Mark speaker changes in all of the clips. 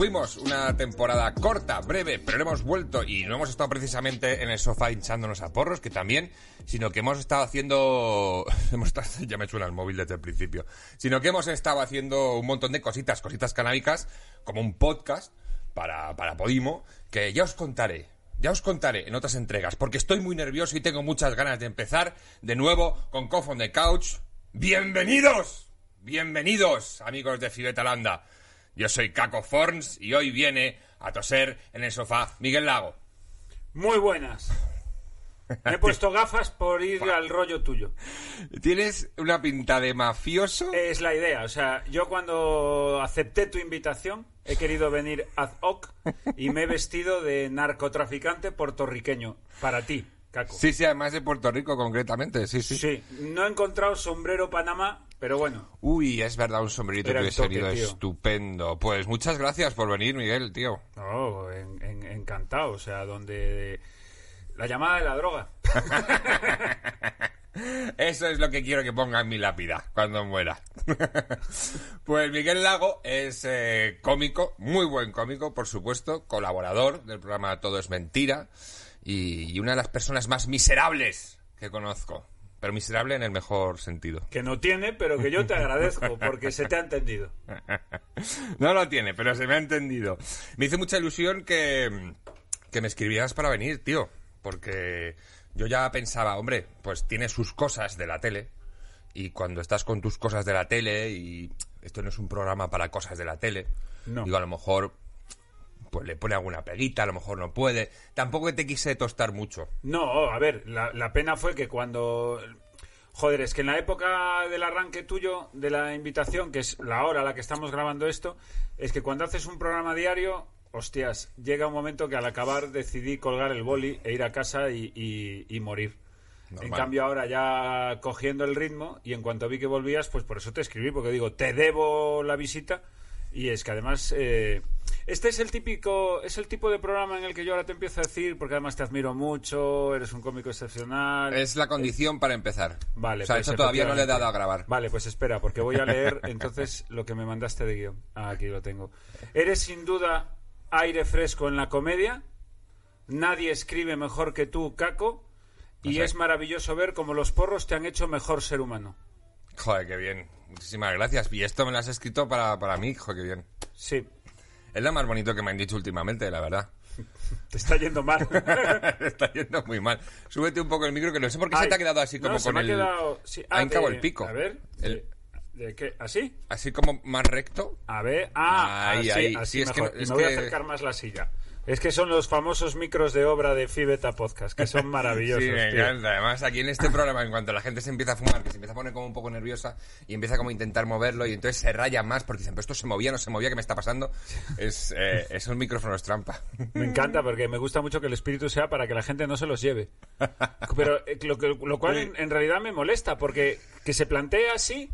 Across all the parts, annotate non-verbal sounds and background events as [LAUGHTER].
Speaker 1: fuimos una temporada corta, breve, pero hemos vuelto y no hemos estado precisamente en el sofá hinchándonos a porros, que también, sino que hemos estado haciendo, [LAUGHS] hemos [LAUGHS] ya me suena el móvil desde el principio, sino que hemos estado haciendo un montón de cositas, cositas canábicas, como un podcast para, para Podimo, que ya os contaré. Ya os contaré en otras entregas, porque estoy muy nervioso y tengo muchas ganas de empezar de nuevo con Cough on the Couch. ¡Bienvenidos! Bienvenidos, amigos de Fibetalanda. Yo soy Caco Forns y hoy viene a toser en el sofá Miguel Lago.
Speaker 2: Muy buenas. Me he [LAUGHS] puesto gafas por ir al rollo tuyo.
Speaker 1: Tienes una pinta de mafioso.
Speaker 2: Es la idea. O sea, yo cuando acepté tu invitación he querido venir ad hoc y me he vestido de narcotraficante puertorriqueño para ti, Caco.
Speaker 1: Sí, sí, además de Puerto Rico concretamente, sí, sí.
Speaker 2: Sí, no he encontrado sombrero Panamá, pero bueno.
Speaker 1: Uy, es verdad, un sombrerito que hubiese
Speaker 2: tío.
Speaker 1: estupendo. Pues muchas gracias por venir, Miguel, tío.
Speaker 2: En- en- encantado. O sea, donde... La llamada de la droga. [LAUGHS]
Speaker 1: Eso es lo que quiero que ponga en mi lápida cuando muera. [LAUGHS] pues Miguel Lago es eh, cómico, muy buen cómico, por supuesto, colaborador del programa Todo es Mentira y, y una de las personas más miserables que conozco. Pero miserable en el mejor sentido.
Speaker 2: Que no tiene, pero que yo te agradezco porque se te ha entendido. [LAUGHS]
Speaker 1: No lo tiene, pero se me ha entendido. Me hizo mucha ilusión que, que me escribieras para venir, tío. Porque yo ya pensaba, hombre, pues tiene sus cosas de la tele. Y cuando estás con tus cosas de la tele, y esto no es un programa para cosas de la tele,
Speaker 2: No.
Speaker 1: digo, a lo mejor pues le pone alguna peguita, a lo mejor no puede. Tampoco te quise tostar mucho.
Speaker 2: No, a ver, la, la pena fue que cuando... Joder, es que en la época del arranque tuyo, de la invitación, que es la hora a la que estamos grabando esto, es que cuando haces un programa diario, hostias, llega un momento que al acabar decidí colgar el boli e ir a casa y, y- y morir.
Speaker 1: Normal.
Speaker 2: En cambio ahora ya cogiendo el ritmo y en cuanto vi que volvías, pues por eso te escribí, porque digo, te debo la visita y es que además eh, este es el típico, es el tipo de programa en el que yo ahora te empiezo a decir, porque además te admiro mucho, eres un cómico excepcional.
Speaker 1: Es la condición para empezar.
Speaker 2: Vale,
Speaker 1: O sea,
Speaker 2: pues
Speaker 1: esto todavía no le he dado a grabar.
Speaker 2: Vale, pues espera, porque voy a leer [LAUGHS] entonces lo que me mandaste de guion. Ah, aquí lo tengo. Eres sin duda aire fresco en la comedia. Nadie escribe mejor que tú, Caco. Y es maravilloso ver cómo los porros te han hecho mejor ser humano.
Speaker 1: Joder, qué bien. Muchísimas gracias. Y esto me lo has escrito para, para mí, joder, qué bien.
Speaker 2: Sí,
Speaker 1: Es lo más bonito que me han dicho últimamente, la verdad. [LAUGHS]
Speaker 2: te está yendo mal. [LAUGHS]
Speaker 1: Está yendo muy mal. Súbete un poco el micro, que no sé por qué se te ha quedado así como
Speaker 2: no, se
Speaker 1: con
Speaker 2: me ha
Speaker 1: el...
Speaker 2: quedado- sí,
Speaker 1: ha
Speaker 2: ah, de-
Speaker 1: el pico.
Speaker 2: A ver,
Speaker 1: El-
Speaker 2: ¿de, de qué? ¿Así?
Speaker 1: Así como más recto.
Speaker 2: A ver, ah,
Speaker 1: Ahí,
Speaker 2: así,
Speaker 1: ahí.
Speaker 2: así
Speaker 1: Sí, es que no- es
Speaker 2: me voy a acercar más la silla. Es que son los famosos micros de obra de Fibeta Podcast, que son [LAUGHS] maravillosos.
Speaker 1: Sí, me
Speaker 2: tío.
Speaker 1: encanta. Además, aquí en este programa, en cuanto la gente se empieza a fumar, que se empieza a poner como un poco nerviosa y empieza como a intentar moverlo y entonces se raya más porque dicen, pero esto se movía, no se movía, ¿qué me está pasando? Es, eh, esos micrófonos trampa. [LAUGHS]
Speaker 2: Me encanta porque me gusta mucho que el espíritu sea para que la gente no se los lleve. [LAUGHS] Pero eh, lo, cual en, en realidad me molesta porque que se plantea así.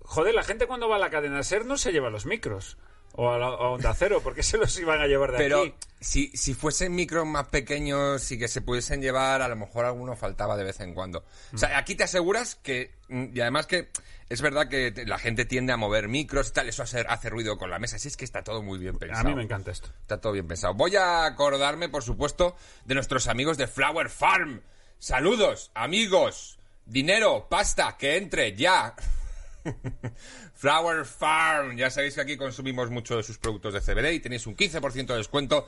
Speaker 2: Joder, la gente cuando va a la cadena SER no se lleva los micros. O a, la, a Onda Cero, porque se los iban a llevar de
Speaker 1: Pero
Speaker 2: aquí.
Speaker 1: si, si fuesen micros más pequeños y que se pudiesen llevar, a lo mejor alguno faltaba de vez en cuando. O sea, aquí te aseguras que... mm, Y además que es verdad que la gente tiende a mover micros y tal, eso hace, hace ruido con la mesa. Así es que está todo muy bien
Speaker 2: A
Speaker 1: pensado.
Speaker 2: mí me encanta esto.
Speaker 1: Está todo bien pensado. Voy a acordarme, por supuesto, de nuestros amigos de Flower Farm. Saludos, amigos. Dinero, pasta, que entre ya. [LAUGHS] Flower Farm. Ya sabéis que aquí consumimos mucho de sus productos de CBD y tenéis un 15% de descuento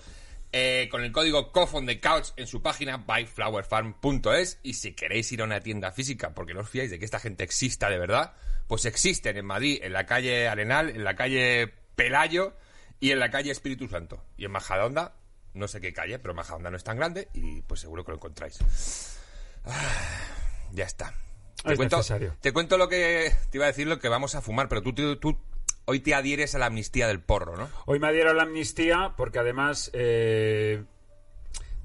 Speaker 1: eh, con el código COF on the couch en su página byflowerfarm.es. Y si queréis ir a una tienda física, porque no os fiáis de que esta gente exista de verdad, pues existen en Madrid, en la calle Arenal, en la calle Pelayo Y en la calle Espíritu Santo. Y en Majadahonda, no sé qué calle, pero Majadahonda no es tan grande y pues seguro que lo encontráis. Ah, ya está. Te
Speaker 2: Es
Speaker 1: cuento,
Speaker 2: necesario.
Speaker 1: te cuento lo que te iba a decir, lo que vamos a fumar, pero tú, tú, tú hoy te adhieres a la amnistía del porro, ¿no?
Speaker 2: Hoy me adhiero a la amnistía porque además eh,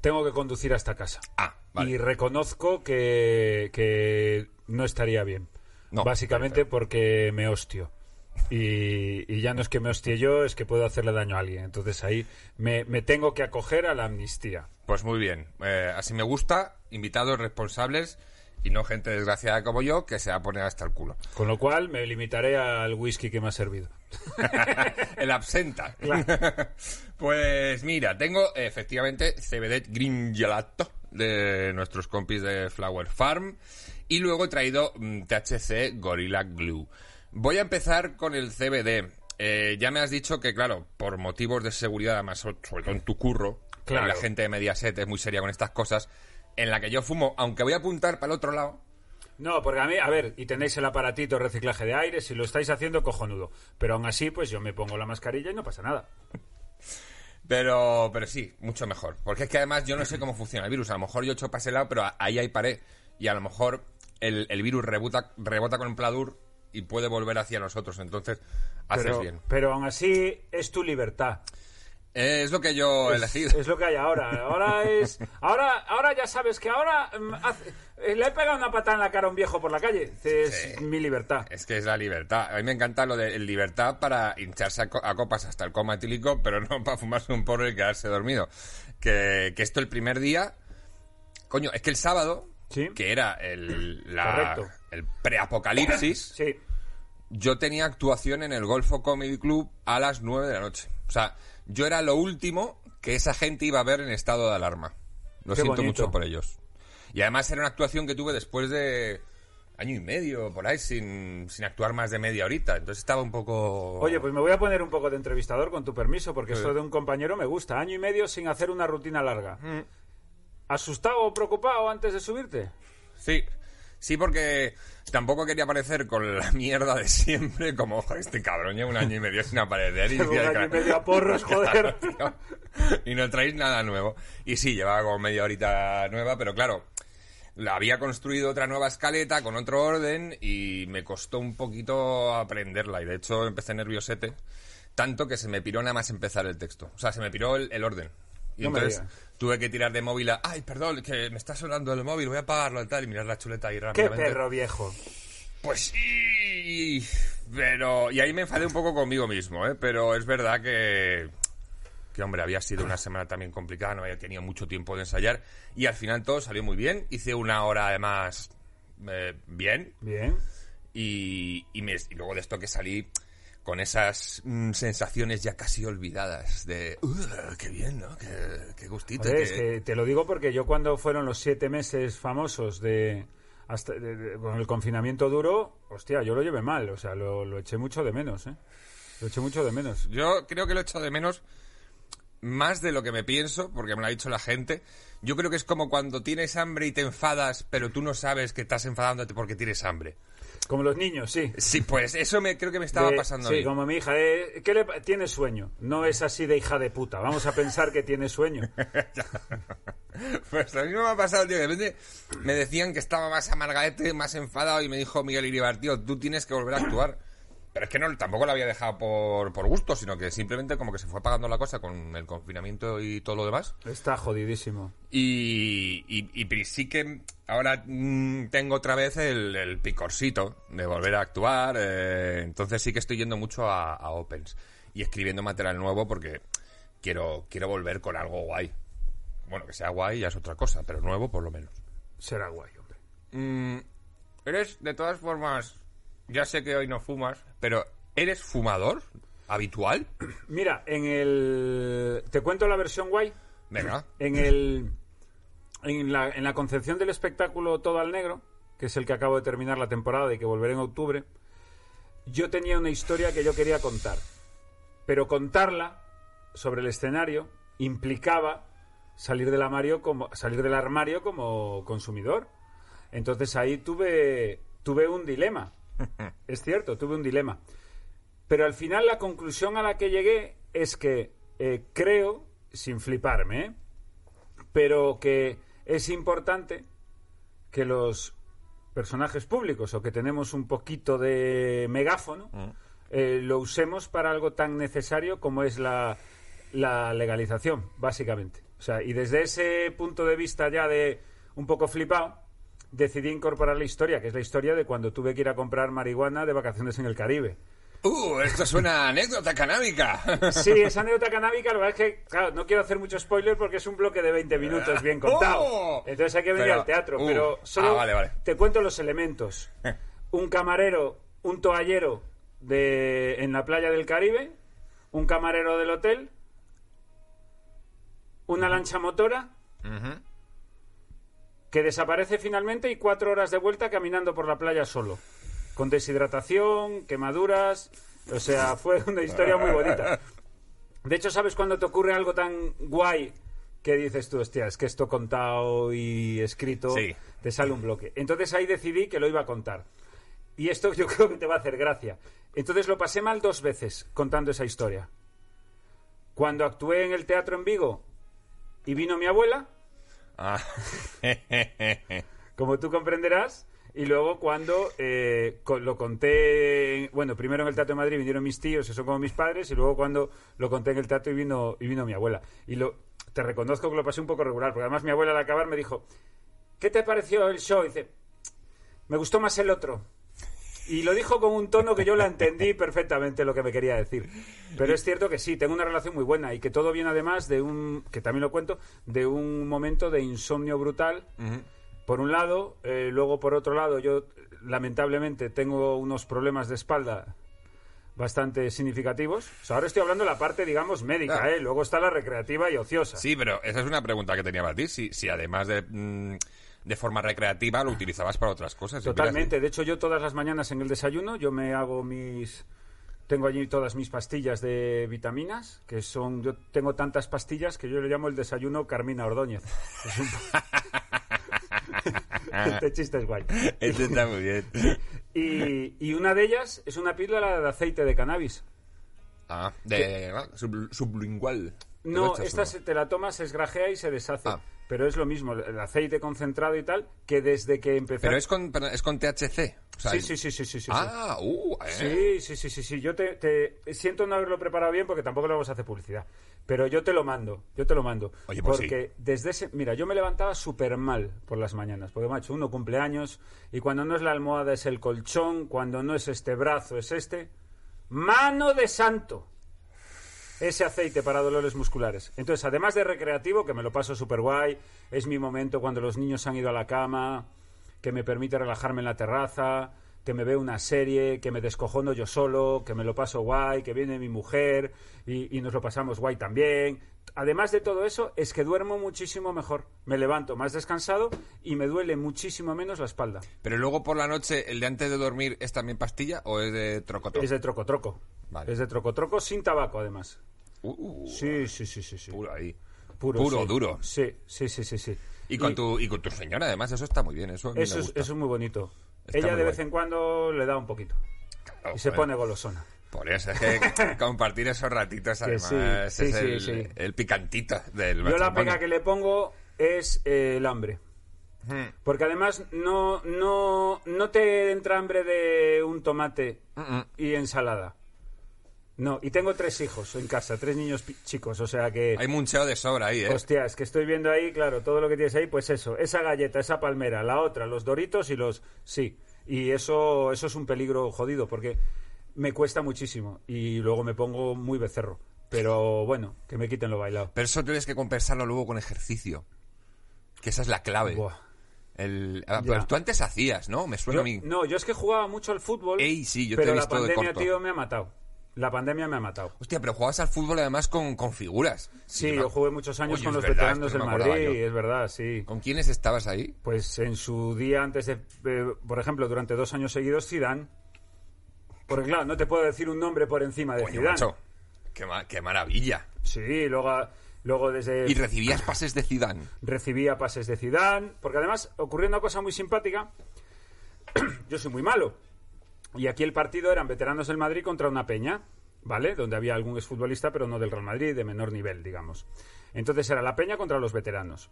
Speaker 2: tengo que conducir hasta casa.
Speaker 1: Ah, vale.
Speaker 2: Y reconozco que, que no estaría bien.
Speaker 1: No,
Speaker 2: Básicamente porque me hostio. Y, y ya no es que me hostie yo, es que puedo hacerle daño a alguien. Entonces ahí me, me tengo que acoger a la amnistía.
Speaker 1: Pues muy bien. Eh, así me gusta, invitados responsables y no gente desgraciada como yo que se va a poner hasta el culo.
Speaker 2: Con lo cual me limitaré al whisky que me ha servido. [LAUGHS]
Speaker 1: el absenta.
Speaker 2: Claro. [LAUGHS]
Speaker 1: pues mira, tengo efectivamente CBD Green Gelato de nuestros compis de Flower Farm y luego he traído mm, THC Gorilla Glue. Voy a empezar con el CBD. Eh, ya me has dicho que, claro, por motivos de seguridad, además, so- sobre todo en tu curro,
Speaker 2: Claro.
Speaker 1: la gente de Mediaset es muy seria con estas cosas, en la que yo fumo, aunque voy a apuntar para el otro lado,
Speaker 2: No, porque a mí, a ver, y tenéis el aparatito de reciclaje de aire, si lo estáis haciendo, cojonudo. Pero aún así, pues yo me pongo la mascarilla y no pasa nada.
Speaker 1: Pero, pero sí, mucho mejor. Porque es que además yo no sé cómo funciona el virus. A lo mejor yo echo para ese lado, pero ahí hay pared. Y a lo mejor el, el virus rebota, rebota con el pladur y puede volver hacia nosotros. Entonces, haces
Speaker 2: Pero,
Speaker 1: bien.
Speaker 2: pero aún así, es tu libertad.
Speaker 1: Eh, es lo que yo he
Speaker 2: Es,
Speaker 1: elegido.
Speaker 2: es lo que hay ahora. Ahora es. Ahora, ahora ya sabes que ahora mm, hace- eh, le he pegado una patada en la cara a un viejo por la calle. Es
Speaker 1: Sí.
Speaker 2: mi libertad.
Speaker 1: Es que es la libertad. A mí me encanta lo de libertad para hincharse a, co- a copas hasta el coma etílico, pero no [LAUGHS] para fumarse un porro y quedarse dormido. Que, que esto el primer día... Coño, es que el sábado,
Speaker 2: Sí.
Speaker 1: que era el, la-
Speaker 2: Correcto.
Speaker 1: el preapocalipsis,
Speaker 2: Sí.
Speaker 1: yo tenía actuación en el Golfo Comedy Club a las 9 de la noche. O sea, yo era lo último que esa gente iba a ver en estado de alarma. Lo
Speaker 2: Qué
Speaker 1: siento
Speaker 2: bonito.
Speaker 1: mucho por ellos. Y además era una actuación que tuve después de año y medio, por ahí, sin, sin actuar más de media horita. Entonces estaba un poco...
Speaker 2: Oye, pues me voy a poner un poco de entrevistador con tu permiso, porque
Speaker 1: Sí.
Speaker 2: esto de un compañero me gusta. Año y medio sin hacer una rutina larga.
Speaker 1: Mm.
Speaker 2: ¿Asustado o preocupado antes de subirte?
Speaker 1: Sí, sí, porque tampoco quería aparecer con la [LAUGHS] mierda de siempre, como "Joder, este cabrón lleva un año y medio sin aparecer. Y,
Speaker 2: un año y medio a porros, [LAUGHS] joder.
Speaker 1: Tío, y no traéis nada nuevo. Y sí, llevaba como media horita nueva, pero claro, la había construido otra nueva escaleta con otro orden y me costó un poquito aprenderla. Y de hecho empecé nerviosete, tanto que se me piró nada más empezar el texto. O sea, se me piró el, el orden. Y
Speaker 2: No me
Speaker 1: entonces tuve que tirar de móvil a, ay, perdón, que me está sonando el móvil, voy a apagarlo y tal, y mirar la chuleta ahí
Speaker 2: ¡Qué
Speaker 1: rápidamente.
Speaker 2: perro viejo!
Speaker 1: Pues sí, pero... Y ahí me enfadé un poco conmigo mismo, ¿eh? Pero es verdad que... Que, hombre, había sido una semana también complicada, no había tenido mucho tiempo de ensayar. Y al final todo salió muy bien. Hice una hora, además, eh, bien.
Speaker 2: Bien.
Speaker 1: Y, y, me- y luego de esto que salí con esas mm, sensaciones ya casi olvidadas de... "Uh, ¡Qué bien, ¿no? ¡Qué, qué gustito!
Speaker 2: Es que te lo digo porque yo cuando fueron los siete meses famosos de... Hasta, de- de- con el confinamiento duro, hostia, yo lo llevé mal, o sea, lo, lo eché mucho de menos, ¿eh? Lo eché mucho de menos.
Speaker 1: Yo creo que lo he hecho de menos más de lo que me pienso, porque me lo ha dicho la gente. Yo creo que es como cuando tienes hambre y te enfadas, pero tú no sabes que estás enfadándote porque tienes hambre.
Speaker 2: Como los niños, sí.
Speaker 1: Sí, pues eso me creo que me estaba
Speaker 2: De-
Speaker 1: pasando a
Speaker 2: sí,
Speaker 1: mí.
Speaker 2: como mi hija. eh, ¿qué le tiene sueño? No es así de hija de puta. Vamos a pensar que tiene sueño. [LAUGHS]
Speaker 1: Pues mí no me ha pasado, tío. De repente me decían que estaba más amargaete, más enfadado, y me dijo Miguel Iribar, tío, tú tienes que volver a actuar. Pero es que no, tampoco lo había dejado por, por gusto, sino que simplemente como que se fue apagando la cosa con el confinamiento y todo lo demás.
Speaker 2: Está jodidísimo.
Speaker 1: Y, y, sí que ahora mm, tengo otra vez el, el picorcito de volver a actuar. eh, entonces sí que estoy yendo mucho a, a Opens y escribiendo material nuevo porque quiero, quiero volver con algo guay. Bueno, que sea guay ya es otra cosa, pero nuevo por lo menos.
Speaker 2: Será guay, hombre.
Speaker 1: Mm, eres, de todas formas, ya sé que hoy no fumas, pero ¿eres fumador habitual? [CLEARS THROAT]
Speaker 2: Mira, en el... ¿Te cuento la versión guay?
Speaker 1: Venga.
Speaker 2: En el... En la, en la concepción del espectáculo Todo al Negro, que es el que acabo de terminar la temporada y que volveré en octubre, yo tenía una historia que yo quería contar. Pero contarla sobre el escenario implicaba salir del armario como, salir del armario como consumidor. Entonces ahí tuve, tuve un dilema. [LAUGHS] Es cierto, tuve un dilema. Pero al final la conclusión a la que llegué es que eh, creo, sin fliparme, ¿eh? pero que es importante que los personajes públicos o que tenemos un poquito de megáfono eh, lo usemos para algo tan necesario como es la, la legalización, básicamente. O sea, y desde ese punto de vista ya de un poco flipado, decidí incorporar la historia, que es la historia de cuando tuve que ir a comprar marihuana de vacaciones en el Caribe.
Speaker 1: Uh, esto suena a anécdota canábica. [LAUGHS]
Speaker 2: Sí, esa anécdota canábica, lo que es que, claro, no quiero hacer mucho spoiler porque es un bloque de 20 minutos bien contado.
Speaker 1: ¡Oh!
Speaker 2: Entonces hay que venir
Speaker 1: Pero-
Speaker 2: al teatro,
Speaker 1: uh,
Speaker 2: pero solo
Speaker 1: ah, vale, vale.
Speaker 2: te cuento los elementos. Un camarero, un toallero de, en la playa del Caribe, un camarero del hotel, una lancha motora. Que desaparece finalmente y cuatro horas de vuelta caminando por la playa solo, con deshidratación, quemaduras, o sea, [LAUGHS] fue una historia muy bonita. De hecho, ¿sabes cuando te ocurre algo tan guay que dices tú, hostia, es que esto contado y escrito,
Speaker 1: Sí.
Speaker 2: te sale un bloque? Entonces ahí decidí que lo iba a contar. Y esto [LAUGHS] yo creo que te va a hacer gracia. Entonces lo pasé mal dos veces contando esa historia. Cuando actué en el teatro en Vigo y vino mi abuela,
Speaker 1: Ah. [LAUGHS]
Speaker 2: como tú comprenderás. Y luego cuando eh, lo conté, bueno, primero en el Teatro de Madrid vinieron mis tíos, eso como mis padres, y luego cuando lo conté en el teatro y vino, y vino mi abuela. Y lo, te reconozco que lo pasé un poco regular, porque además mi abuela al acabar me dijo, ¿qué te pareció el show? Y dice, me gustó más el otro. Y lo dijo con un tono que yo la entendí perfectamente lo que me quería decir. Pero es cierto que sí, tengo una relación muy buena y que todo viene además de un, que también lo cuento, de un momento de insomnio brutal. Por un lado, eh, luego por otro lado, yo lamentablemente tengo unos problemas de espalda bastante significativos. O sea, ahora estoy hablando de la parte, digamos, médica. ¿eh? Luego está la recreativa y ociosa.
Speaker 1: Sí, pero esa es una pregunta que tenía para ti. Si, si además de, mm, de forma recreativa lo utilizabas para otras cosas.
Speaker 2: Totalmente. De hecho, yo todas las mañanas en el desayuno, yo me hago mis... Tengo allí todas mis pastillas de vitaminas, que son... Yo tengo tantas pastillas que yo le llamo el desayuno Carmina Ordóñez. Es un... [LAUGHS] [LAUGHS] este chiste es guay.
Speaker 1: Este está muy bien.
Speaker 2: Y, y una de ellas es una píldora de aceite de cannabis.
Speaker 1: Ah, de ah, sub- sublingual. ¿Te lo
Speaker 2: No, esta se te la tomas, se esgrajea y se deshace.
Speaker 1: Ah.
Speaker 2: Pero es lo mismo, el aceite concentrado y tal, que desde que empecé...
Speaker 1: Pero es con, perdón, es con THC. O sea,
Speaker 2: Sí, sí, sí, sí, sí, sí.
Speaker 1: Ah, uh, eh.
Speaker 2: Sí, sí, sí, sí, sí. Yo te, te- siento no haberlo preparado bien porque tampoco le vamos a hacer publicidad. Pero yo te lo mando, yo te lo mando.
Speaker 1: Oye, pues
Speaker 2: porque desde ese... Mira, yo me levantaba súper mal por las mañanas. Porque, macho, uno cumpleaños y cuando no es la almohada es el colchón, cuando no es este brazo es este... ¡Mano de santo! Ese aceite para dolores musculares. Entonces, además de recreativo, que me lo paso súper guay, es mi momento cuando los niños han ido a la cama, que me permite relajarme en la terraza, que me veo una serie, que me descojono yo solo, que me lo paso guay, que viene mi mujer y, y nos lo pasamos guay también. Además de todo eso, es que duermo muchísimo mejor. Me levanto más descansado y me duele muchísimo menos la espalda.
Speaker 1: Pero luego por la noche, ¿el de antes de dormir es también pastilla o es de trocotroco?
Speaker 2: Es de troco troco.
Speaker 1: Vale.
Speaker 2: Es de troco troco sin tabaco, además.
Speaker 1: Uh,
Speaker 2: Sí, sí, sí, sí. sí.
Speaker 1: Puro ahí.
Speaker 2: Puro,
Speaker 1: Puro,
Speaker 2: sí.
Speaker 1: duro.
Speaker 2: Sí, sí, sí, sí, sí.
Speaker 1: Y con, tu, y con tu señora, además, eso está muy bien. Eso, me
Speaker 2: Eso es,
Speaker 1: gusta.
Speaker 2: eso es muy bonito.
Speaker 1: Está
Speaker 2: Ella
Speaker 1: muy
Speaker 2: de
Speaker 1: guay.
Speaker 2: vez en cuando le da un poquito.
Speaker 1: Oh,
Speaker 2: y se
Speaker 1: joder.
Speaker 2: pone golosona.
Speaker 1: Por eso, es que [LAUGHS] compartir esos ratitos, además,
Speaker 2: sí,
Speaker 1: es el, el picantito del
Speaker 2: Yo la pega que le pongo es eh, el hambre.
Speaker 1: Hmm.
Speaker 2: Porque además no, no, no te entra hambre de un tomate y ensalada. No, y tengo tres hijos en casa, tres niños chicos, o sea que...
Speaker 1: Hay muncheo de sobra ahí, ¿eh?
Speaker 2: Hostia, es que estoy viendo ahí, claro, todo lo que tienes ahí, pues eso, esa galleta, esa palmera, la otra, los doritos y los... Sí, y eso, eso es un peligro jodido, porque me cuesta muchísimo y luego me pongo muy becerro. Pero bueno, que me quiten lo bailado.
Speaker 1: Pero eso tienes que compensarlo luego con ejercicio. Que esa es la clave.
Speaker 2: Buah.
Speaker 1: El, ah, pero tú antes hacías, ¿no? Me suena
Speaker 2: Yo-
Speaker 1: a mí.
Speaker 2: no, yo es que jugaba mucho al fútbol,
Speaker 1: Ey, sí, yo te
Speaker 2: pero
Speaker 1: he
Speaker 2: la
Speaker 1: visto de
Speaker 2: pandemia,
Speaker 1: corto.
Speaker 2: tío, me ha matado. La pandemia me ha matado.
Speaker 1: Hostia, pero jugabas al fútbol además con, con figuras.
Speaker 2: Sí, yo jugué muchos años
Speaker 1: Oye,
Speaker 2: con los
Speaker 1: verdad,
Speaker 2: veteranos del Madrid,
Speaker 1: yo.
Speaker 2: es verdad, sí.
Speaker 1: ¿Con quiénes estabas ahí?
Speaker 2: Pues en su día antes de, eh, por ejemplo, durante dos años seguidos, Zidane. Porque claro, no te puedo decir un nombre por encima de Zidane.
Speaker 1: macho. Qué, ma- qué maravilla.
Speaker 2: Sí, luego, luego desde
Speaker 1: Y recibías pases de Zidane. [COUGHS]
Speaker 2: recibía pases de Zidane, porque además ocurrió una cosa muy simpática. [COUGHS] Yo soy muy malo. Y aquí el partido eran veteranos del Madrid contra una peña. ¿vale? Donde había algún exfutbolista, pero no del Real Madrid, de menor nivel, digamos. Entonces era la peña contra los veteranos.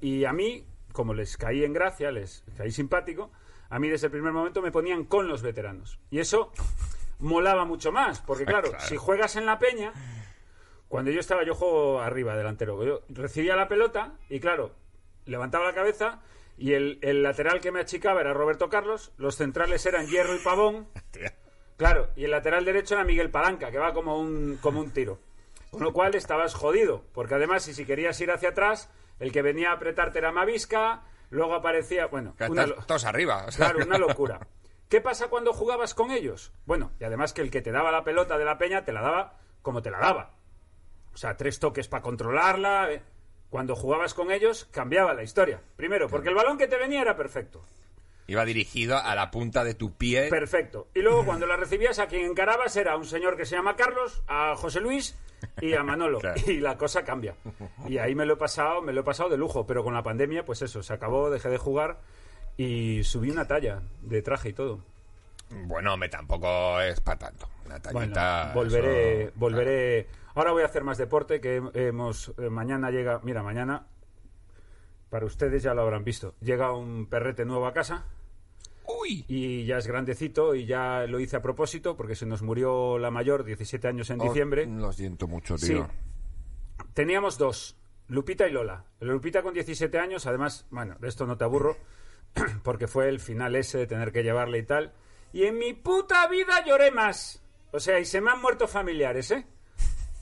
Speaker 2: Y a mí, como les caí en gracia, les caí simpático, a mí desde el primer momento me ponían con los veteranos. Y eso molaba mucho más, porque [LAUGHS] claro,
Speaker 1: Claro.
Speaker 2: si juegas en la peña, cuando yo estaba, yo juego arriba, delantero, yo recibía la pelota y claro, levantaba la cabeza y el, el lateral que me achicaba era Roberto Carlos, los centrales eran Hierro y Pavón, [LAUGHS] claro, y el lateral derecho era Miguel Palanca, que va como un, como un tiro. Con lo cual estabas jodido, porque además si, si querías ir hacia atrás, el que venía a apretarte era Mavisca, luego aparecía, bueno, una
Speaker 1: todos arriba. o sea.
Speaker 2: Claro, una [LAUGHS] locura. ¿Qué pasa cuando jugabas con ellos? Bueno, y además que el que te daba la pelota de la peña te la daba como te la daba. O sea, tres toques para controlarla. Cuando jugabas con ellos cambiaba la historia. Primero, porque el balón que te venía era perfecto.
Speaker 1: Iba dirigido a la punta de tu pie.
Speaker 2: Perfecto. Y luego [LAUGHS] cuando la recibías a quien encarabas era un señor que se llama Carlos, a José Luis y a Manolo. [LAUGHS]
Speaker 1: Claro.
Speaker 2: Y la cosa cambia. Y ahí me lo he pasado, me lo he pasado de lujo, pero con la pandemia pues eso, se acabó, dejé de jugar y subí una talla de traje y todo.
Speaker 1: Bueno, me tampoco es para tanto. Una
Speaker 2: Bueno,
Speaker 1: tallita.
Speaker 2: volveré,
Speaker 1: eso-
Speaker 2: volveré. Ahora voy a hacer más deporte que hemos eh, mañana llega, mira, mañana para ustedes ya lo habrán visto. Llega un perrete nuevo a casa
Speaker 1: Uy.
Speaker 2: y ya es grandecito y ya lo hice a propósito porque se nos murió la mayor, 17 años en diciembre.
Speaker 1: Oh, lo siento mucho,
Speaker 2: Sí.
Speaker 1: tío.
Speaker 2: Teníamos dos, Lupita y Lola. Lupita con 17 años, además, bueno, de esto no te aburro, [CLEARS THROAT] porque fue el final ese de tener que llevarle y tal. Y en mi puta vida lloré más. O sea, y se me han muerto familiares, ¿eh?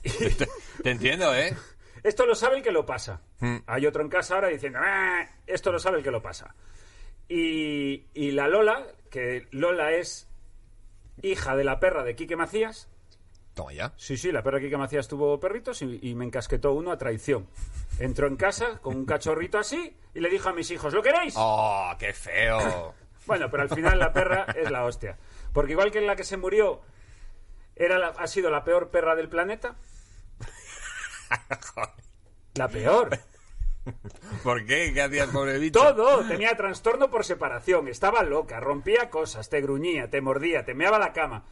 Speaker 1: Te, te entiendo, ¿eh?
Speaker 2: Esto lo sabe el que lo pasa.
Speaker 1: Hmm.
Speaker 2: Hay otro en casa ahora diciendo, "Ah, esto lo sabe el que lo pasa. Y, y la Lola, que Lola es hija de la perra de Quique Macías.
Speaker 1: Toma ya.
Speaker 2: Sí, sí, la perra de Quique Macías tuvo perritos y, y me encasquetó uno a traición. Entró en casa con un cachorrito así y le dijo a mis hijos, ¿lo queréis?
Speaker 1: Oh, qué feo. [LAUGHS]
Speaker 2: Bueno, pero al final la perra es la hostia. Porque igual que en la que se murió era la- ha sido la peor perra del planeta. [LAUGHS] La peor.
Speaker 1: ¿Por qué? ¿Qué hacía el pobre bicho?
Speaker 2: Todo. Tenía trastorno por separación. Estaba loca. Rompía cosas. Te gruñía, te mordía, te meaba la cama.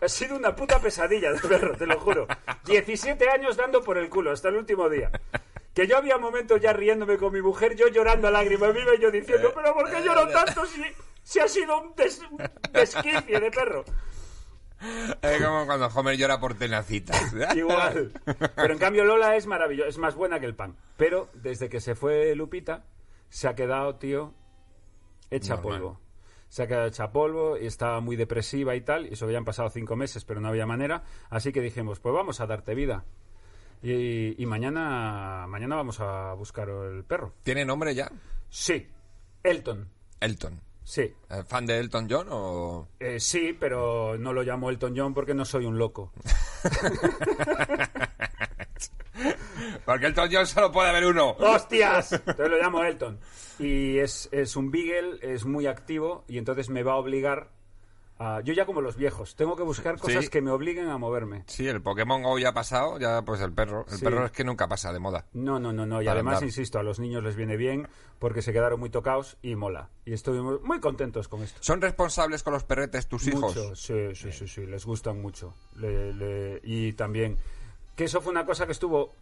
Speaker 2: Ha sido una puta pesadilla de perro, te lo juro. 17 años dando por el culo hasta el último día. Que yo había momentos ya riéndome con mi mujer, yo llorando a lágrimas viva y yo diciendo, pero ¿por qué lloro tanto si, si ha sido un, des- un de perro?
Speaker 1: Es como cuando Homer llora por tenacitas. [LAUGHS]
Speaker 2: Igual. Pero en cambio Lola es maravillosa, es más buena que el pan. Pero desde que se fue Lupita, se ha quedado, tío, hecha
Speaker 1: Normal.
Speaker 2: polvo. Se ha quedado hecha polvo y estaba muy depresiva y tal. Y eso habían pasado cinco meses, pero no había manera. Así que dijimos, pues vamos a darte vida. Y, y mañana, mañana vamos a buscar el perro.
Speaker 1: ¿Tiene nombre ya?
Speaker 2: Sí, Elton.
Speaker 1: Elton.
Speaker 2: Sí,
Speaker 1: ¿Eh, ¿Fan de Elton John o...?
Speaker 2: Eh, sí, pero no lo llamo Elton John porque no soy un loco. [LAUGHS]
Speaker 1: Porque Elton John solo puede haber uno.
Speaker 2: ¡Hostias! Entonces lo llamo Elton. Y es, es un beagle, es muy activo y entonces me va a obligar a... Yo ya como los viejos, tengo que buscar cosas
Speaker 1: Sí.
Speaker 2: que me obliguen a moverme.
Speaker 1: Sí, el Pokémon Go ya ha pasado, ya pues el perro. El
Speaker 2: Sí.
Speaker 1: perro es que nunca pasa de moda.
Speaker 2: No, no, no, no. Y además,
Speaker 1: andar.
Speaker 2: insisto, a los niños les viene bien porque se quedaron muy tocados y mola. Y estoy muy, contentos con esto.
Speaker 1: ¿Son responsables con los perretes tus hijos?
Speaker 2: Mucho, sí, sí, sí, sí, les gustan mucho. Le- le- y también, que eso fue una cosa que estuvo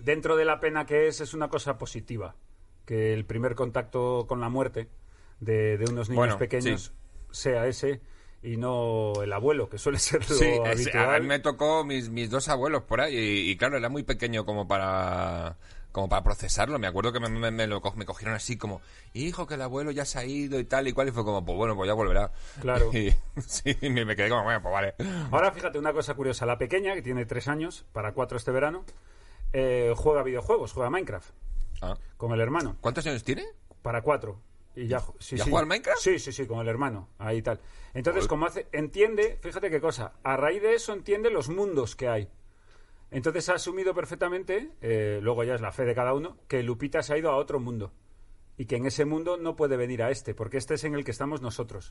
Speaker 2: dentro de la pena que es, es una cosa positiva. Que el primer contacto con la muerte de, de unos niños
Speaker 1: Bueno,
Speaker 2: pequeños sea ese y no el abuelo, que suele [LAUGHS] ser lo
Speaker 1: Sí,
Speaker 2: habitual.
Speaker 1: a mí me tocó mis, mis dos abuelos por ahí y, y claro, era muy pequeño como para como para procesarlo. Me acuerdo que me, me- me lo me cogieron así como, hijo, que el abuelo ya se ha ido y tal y cual. Y fue como, pues bueno, pues ya volverá.
Speaker 2: Claro. [LAUGHS]
Speaker 1: Y, sí, me, me quedé como, bueno, pues vale.
Speaker 2: Ahora fíjate una cosa curiosa, la pequeña, que tiene tres años, para cuatro este verano, eh, juega videojuegos, juega Minecraft
Speaker 1: Ah.
Speaker 2: con el hermano.
Speaker 1: ¿Cuántos años tiene?
Speaker 2: Para cuatro. Y ya, sí,
Speaker 1: ¿Ya
Speaker 2: sí.
Speaker 1: Minecraft?
Speaker 2: Sí, sí, sí, con el hermano. Ahí tal. Entonces, como hace, entiende, fíjate qué cosa, a raíz de eso entiende los mundos que hay. Entonces ha asumido perfectamente, eh, luego ya es la fe de cada uno, que Lupita se ha ido a otro mundo. Y que en ese mundo no puede venir a este, porque este es en el que estamos nosotros.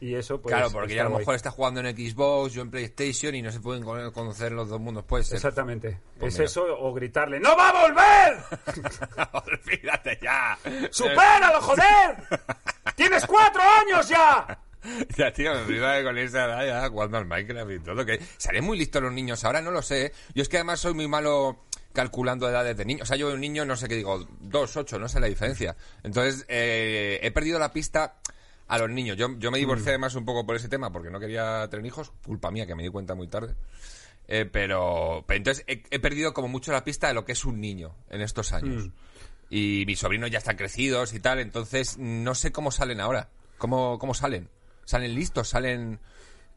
Speaker 2: Y eso, pues.
Speaker 1: claro, porque ya a lo mejor está jugando en Xbox, yo en PlayStation y no se pueden con- conocer los dos mundos. Puede ser.
Speaker 2: Exactamente.
Speaker 1: Pues
Speaker 2: es
Speaker 1: mira.
Speaker 2: eso, o gritarle, ¡No va a volver! [LAUGHS]
Speaker 1: Olvídate ya.
Speaker 2: ¡Supéralo, joder! [LAUGHS] ¡Tienes cuatro años ya! [LAUGHS]
Speaker 1: Ya, tío, me flipaba con esa edad ya jugando al Minecraft y todo. Que salen muy listos los niños ahora, no lo sé. Yo es que además soy muy malo calculando edades de niños. O sea, yo un niño, no sé qué digo, dos, ocho, no sé la diferencia. Entonces, eh, he perdido la pista a los niños. Yo, yo me divorcié además un poco por ese tema porque no quería tener hijos. Culpa mía, que me di cuenta muy tarde. Eh, pero, pero entonces he, he perdido como mucho la pista de lo que es un niño en estos años. Y mis sobrinos ya están crecidos y tal, entonces no sé cómo salen ahora. ¿Cómo, cómo salen? ¿Salen listos? ¿Salen...?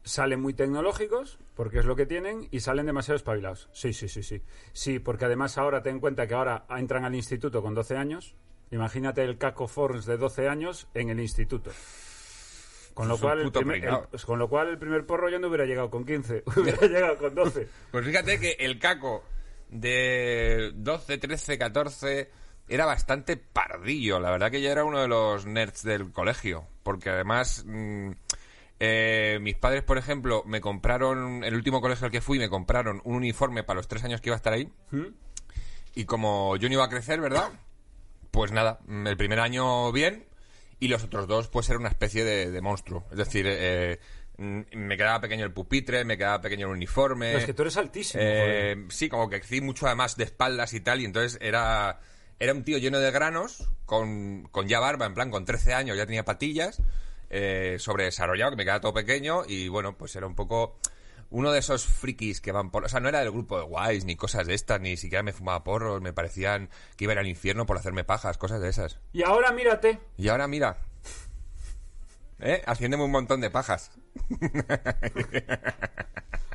Speaker 2: Salen muy tecnológicos, porque es lo que tienen, y salen demasiado espabilados. Sí, sí, sí, sí. Sí, porque además ahora ten en cuenta que ahora entran al instituto con 12 años. Imagínate el Caco Forns de 12 años en el instituto. Con lo, cual, el primer, el- pues con lo cual el primer porro yo no hubiera llegado con 15, [LAUGHS] hubiera llegado con 12. [LAUGHS]
Speaker 1: Pues fíjate que el caco de 12, 13, 14 era bastante pardillo. La verdad que yo era uno de los nerds del colegio. Porque además, mm, eh, mis padres, por ejemplo, me compraron, el último colegio al que fui, me compraron un uniforme para los tres años que iba a estar ahí. Y como yo no iba a crecer, ¿verdad? Pues nada, el primer año bien y los otros dos pues era una especie de, de monstruo. Es decir, eh, mm, me quedaba pequeño el pupitre, me quedaba pequeño el uniforme.
Speaker 2: No, es que tú eres altísimo.
Speaker 1: Eh,
Speaker 2: joder.
Speaker 1: sí, como que crecí mucho además de espaldas y tal, y entonces era, era un tío lleno de granos, con, con ya barba, en plan, con 13 años ya tenía patillas, eh, sobredesarrollado, que me quedaba todo pequeño, y bueno, pues era un poco uno de esos frikis que van por... O sea, no era del grupo de guays, ni cosas de estas, ni siquiera me fumaba porros, me parecían que iba a ir al infierno por hacerme pajas, cosas de esas.
Speaker 2: Y ahora mírate.
Speaker 1: Y ahora mira, ¿eh? Haciéndome un montón de pajas. [LAUGHS]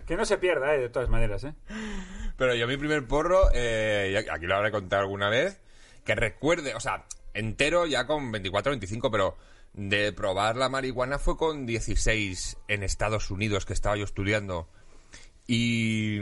Speaker 2: Que no se pierda, eh, de todas maneras, ¿eh?
Speaker 1: Pero yo mi primer porro, eh, aquí lo habré contado alguna vez, que recuerde, o sea, entero ya con 24, 25, pero de probar la marihuana fue con 16 en Estados Unidos, que estaba yo estudiando. Y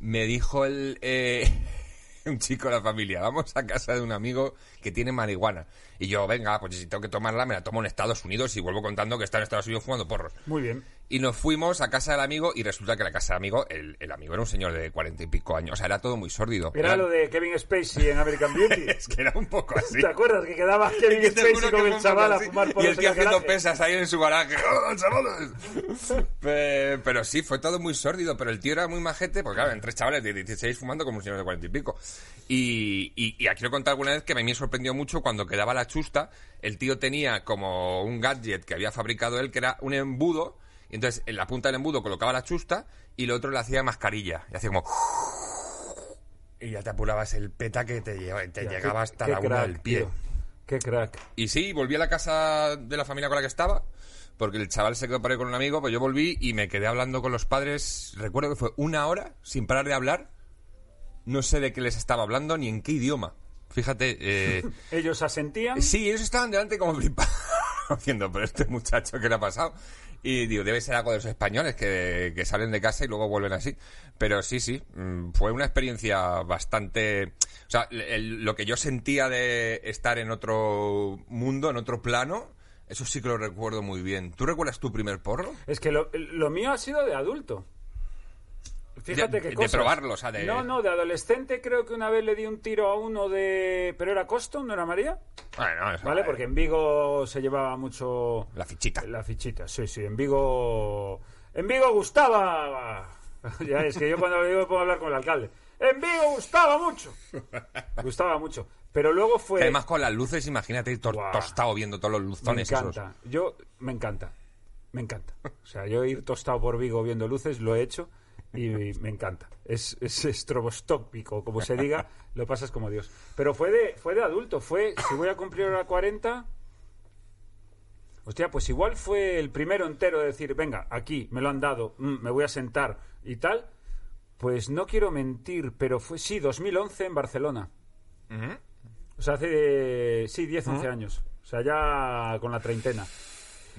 Speaker 1: me dijo el, eh, [LAUGHS] un chico de la familia, vamos a casa de un amigo que tiene marihuana. Y yo, venga, pues si tengo que tomarla, me la tomo en Estados Unidos y vuelvo contando que está en Estados Unidos fumando porros.
Speaker 2: Muy bien.
Speaker 1: Y nos fuimos a casa del amigo y resulta que la casa del amigo, el, el amigo era un señor de cuarenta y pico años. O sea, era todo muy sórdido.
Speaker 2: Era lo de Kevin Spacey en American Beauty. [LAUGHS]
Speaker 1: Es que era un poco así.
Speaker 2: ¿Te acuerdas que quedaba Kevin Spacey con el chaval a fumar
Speaker 1: Y
Speaker 2: porros
Speaker 1: el tío haciendo
Speaker 2: garaje?
Speaker 1: pesas ahí en su garaje. [LAUGHS] ¡Oh, chavales! Pe- Pero sí, fue todo muy sórdido. Pero el tío era muy majete, porque claro, entre chavales de 16 fumando como un señor de cuarenta y pico. Y, y, y aquí quiero contar alguna vez que a mí me sorprendió mucho cuando quedaba la chusta. El tío tenía como un gadget que había fabricado él, que era un embudo. Y entonces en la punta del embudo colocaba la chusta y lo otro le hacía mascarilla. Y hacía como. Y ya te apurabas el peta que te, lleva- te
Speaker 2: Ya,
Speaker 1: llegaba
Speaker 2: qué-
Speaker 1: hasta
Speaker 2: qué
Speaker 1: la una
Speaker 2: crack,
Speaker 1: del pie.
Speaker 2: tío. Qué crack.
Speaker 1: Y sí, volví a la casa de la familia con la que estaba, porque el chaval se quedó por ahí con un amigo, pues yo volví y me quedé hablando con los padres, recuerdo que fue una hora sin parar de hablar, no sé de qué les estaba hablando ni en qué idioma. Fíjate, eh, [LAUGHS]
Speaker 2: Ellos asentían.
Speaker 1: sí, ellos estaban delante como flipados, [LAUGHS] diciendo, pero este muchacho, ¿qué le ha pasado? Y digo, debe ser algo de los españoles que, que salen de casa y luego vuelven así. Pero sí, sí, mm, fue una experiencia bastante... O sea, el- lo que yo sentía de estar en otro mundo, en otro plano, eso sí que lo recuerdo muy bien. ¿Tú recuerdas tu primer porro?
Speaker 2: Es que lo, lo mío ha sido de adulto. Fíjate
Speaker 1: De-
Speaker 2: cosas.
Speaker 1: probarlo, o sea, de-
Speaker 2: No, no, de adolescente creo que una vez le di un tiro a uno de... ¿Pero era Coston, no era María?
Speaker 1: Bueno, eso,
Speaker 2: ¿Vale? Porque en Vigo se llevaba mucho...
Speaker 1: La fichita.
Speaker 2: La fichita, sí, sí. En Vigo... En Vigo gustaba... [LAUGHS] ya es que yo cuando digo puedo hablar con el alcalde. En Vigo gustaba mucho. [LAUGHS] Gustaba mucho. Pero luego fue...
Speaker 1: Que además con las luces, imagínate ir tor-
Speaker 2: Buah.
Speaker 1: tostado viendo todos los
Speaker 2: Me
Speaker 1: luzones esos.
Speaker 2: encanta. Yo, me encanta. Me encanta. O sea, yo ir tostado por Vigo viendo luces lo he hecho y me encanta. Es, es estrobostópico, como se diga, [LAUGHS] lo pasas como Dios. Pero fue de, fue de adulto, fue, si voy a cumplir ahora 40... Hostia, pues igual fue el primero entero de decir, venga, aquí me lo han dado, mm, me voy a sentar y tal. Pues no quiero mentir, pero fue, sí, 2011 en Barcelona.
Speaker 1: Ujú.
Speaker 2: O sea, hace, sí, 10, 11 años. O sea, ya con la treintena.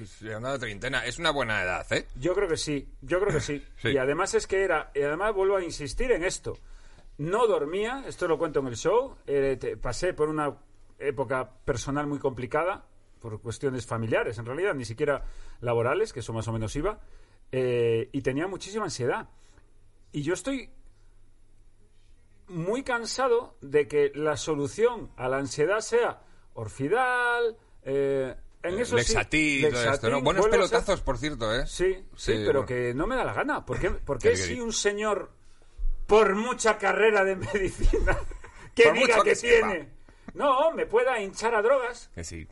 Speaker 1: Sí, una treintena. Es una buena edad, ¿eh?
Speaker 2: Yo creo que sí, yo creo que sí. [LAUGHS]
Speaker 1: Sí.
Speaker 2: Y además es que era, y además vuelvo a insistir en esto. No dormía, esto lo cuento en el show, eh, te- pasé por una época personal muy complicada, por cuestiones familiares en realidad, ni siquiera laborales, que eso más o menos iba, eh, y tenía muchísima ansiedad. Y yo estoy muy cansado de que la solución a la ansiedad sea Orfidal, eh, en eso sí.
Speaker 1: Lexatil y todo esto, ¿no? Buenos pelotazos, por cierto, ¿eh?
Speaker 2: Sí, sí,
Speaker 1: Sí,
Speaker 2: pero
Speaker 1: bueno.
Speaker 2: que no me da la gana. ¿Por qué, [LAUGHS] por qué
Speaker 1: Qué
Speaker 2: si un señor, por mucha carrera de medicina, [LAUGHS] que
Speaker 1: Por
Speaker 2: diga que, tiene, no, me pueda hinchar a drogas
Speaker 1: Que sí.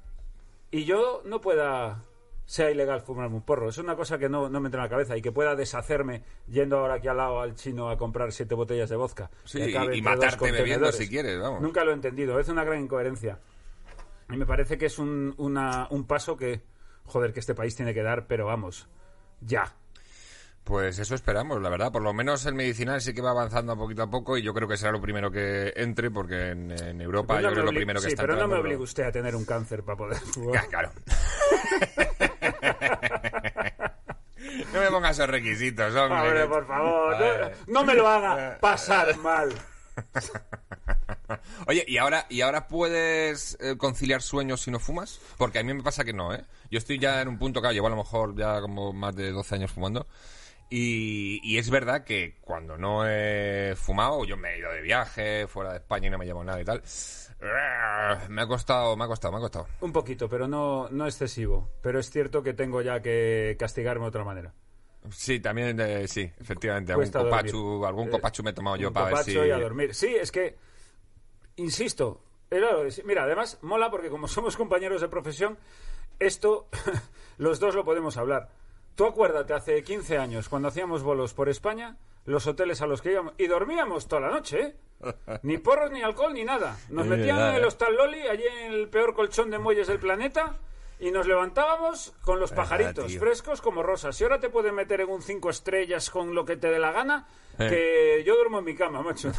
Speaker 2: y yo no pueda sea ilegal fumarme un porro. Es una cosa que no, no me entra en la cabeza y que pueda deshacerme yendo ahora aquí al lado al chino a comprar siete botellas de vodka.
Speaker 1: Sí, y- y matarte bebiendo si quieres, vamos.
Speaker 2: Nunca lo he entendido. Es una gran incoherencia. Y me parece que es un, una- un paso que, joder, que este país tiene que dar, pero vamos, ya.
Speaker 1: Pues eso esperamos, la verdad. Por lo menos el medicinal sí que va avanzando poquito a poco y yo creo que será lo primero que entre porque en, en Europa
Speaker 2: Pero
Speaker 1: yo
Speaker 2: no
Speaker 1: creo lo primero que
Speaker 2: sí,
Speaker 1: está
Speaker 2: pero no me obligue usted a tener un cáncer para poder jugar.
Speaker 1: Claro. [LAUGHS] no me pongas esos requisitos, hombre.
Speaker 2: Hombre,
Speaker 1: que-
Speaker 2: por favor, no, no me lo haga [LAUGHS] pasar mal. [LAUGHS] [LAUGHS]
Speaker 1: Oye, ¿y ahora, ¿y ahora puedes eh, conciliar sueños si no fumas? Porque a mí me pasa que no, ¿eh? Yo estoy ya en un punto que llevo a lo mejor ya como más de 12 años fumando. Y, y es verdad que cuando no he fumado, yo me he ido de viaje fuera de España y no me llevo nada y tal. Me ha costado, me ha costado, me ha costado.
Speaker 2: Un poquito, pero no, no excesivo. Pero es cierto que tengo ya que castigarme de otra manera.
Speaker 1: Sí, también, eh, sí, efectivamente. Algún
Speaker 2: Cuesta
Speaker 1: copachu,
Speaker 2: dormir.
Speaker 1: algún
Speaker 2: Eh,
Speaker 1: copachu me he tomado yo
Speaker 2: Un
Speaker 1: para ver si...
Speaker 2: y a dormir. Sí, es que, insisto, era lo de- mira, además mola porque como [LAUGHS] somos compañeros de profesión, esto [LAUGHS] los dos lo podemos hablar. Tú acuérdate, hace 15 años, cuando hacíamos bolos por España, los hoteles a los que íbamos, y dormíamos toda la noche, ¿eh? [LAUGHS] Ni porros, ni alcohol, ni nada. Nos metían en el
Speaker 1: ¿eh?
Speaker 2: Hostal Loli, allí en el peor colchón de muelles del planeta, y nos levantábamos con los pajaritos
Speaker 1: tío.
Speaker 2: frescos como rosas. Y ahora te pueden meter en un cinco estrellas con lo que te dé la gana,
Speaker 1: Eh.
Speaker 2: que yo duermo en mi cama, macho.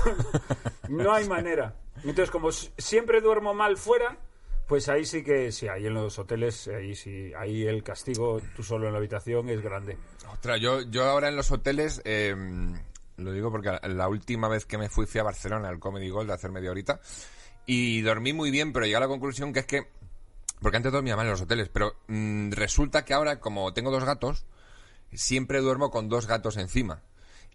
Speaker 2: No hay manera. Entonces, como siempre duermo mal fuera, pues ahí sí que, sí, ahí en los hoteles, ahí sí, ahí el castigo, tú solo en la habitación, es grande.
Speaker 1: Ostras, yo, yo ahora en los hoteles, eh, lo digo porque la última vez que me fui fui a Barcelona al Comedy Gold a hacer media horita y dormí muy bien, pero llegué a la conclusión que es que, porque antes dormía mal en los hoteles, pero mm, resulta que ahora como tengo dos gatos, siempre duermo con dos gatos encima.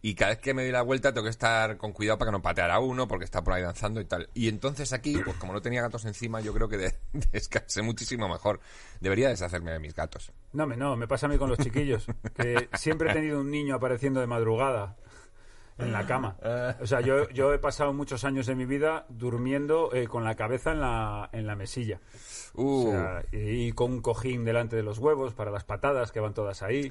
Speaker 1: Y cada vez que me doy la vuelta tengo que estar con cuidado para que no pateara a uno porque está por ahí danzando y tal. Y entonces aquí, pues como no tenía gatos encima, yo creo que de- [LAUGHS] descansé muchísimo mejor. Debería deshacerme de mis gatos.
Speaker 2: No, me, no, me pasa a mí con los chiquillos, que siempre he tenido un niño apareciendo de madrugada en la cama. O sea, yo, yo he pasado muchos años de mi vida durmiendo eh, con la cabeza en la, en la mesilla.
Speaker 1: Uh.
Speaker 2: O sea, y, y con un cojín delante de los huevos para las patadas que van todas ahí.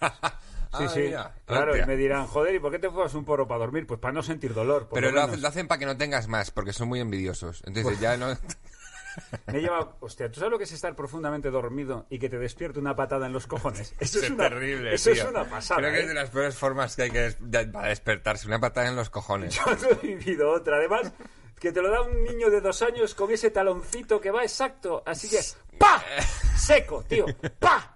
Speaker 2: Sí,
Speaker 1: Ah,
Speaker 2: sí.
Speaker 1: mira,
Speaker 2: Claro,
Speaker 1: hostia.
Speaker 2: y me dirán, joder, ¿y por qué te fumas un porro para dormir? Pues para no sentir dolor. por
Speaker 1: Pero
Speaker 2: lo
Speaker 1: lo hacen, lo hacen para que no tengas más, porque son muy envidiosos. Entonces ya no... [LAUGHS]
Speaker 2: Me he llevado... Hostia, ¿tú sabes lo que es estar profundamente dormido y que te despierte una patada en los cojones? [LAUGHS] Eso es,
Speaker 1: Es
Speaker 2: una,
Speaker 1: terrible,
Speaker 2: Eso es una pasada.
Speaker 1: Creo que
Speaker 2: ¿eh?
Speaker 1: es de las peores formas que hay que des- de- para despertarse. Una patada en los cojones. [LAUGHS]
Speaker 2: Yo no he vivido otra. Además, que te lo da un niño de dos años con ese taloncito que va exacto. Así que, ¡pa! Seco, tío. ¡Pa!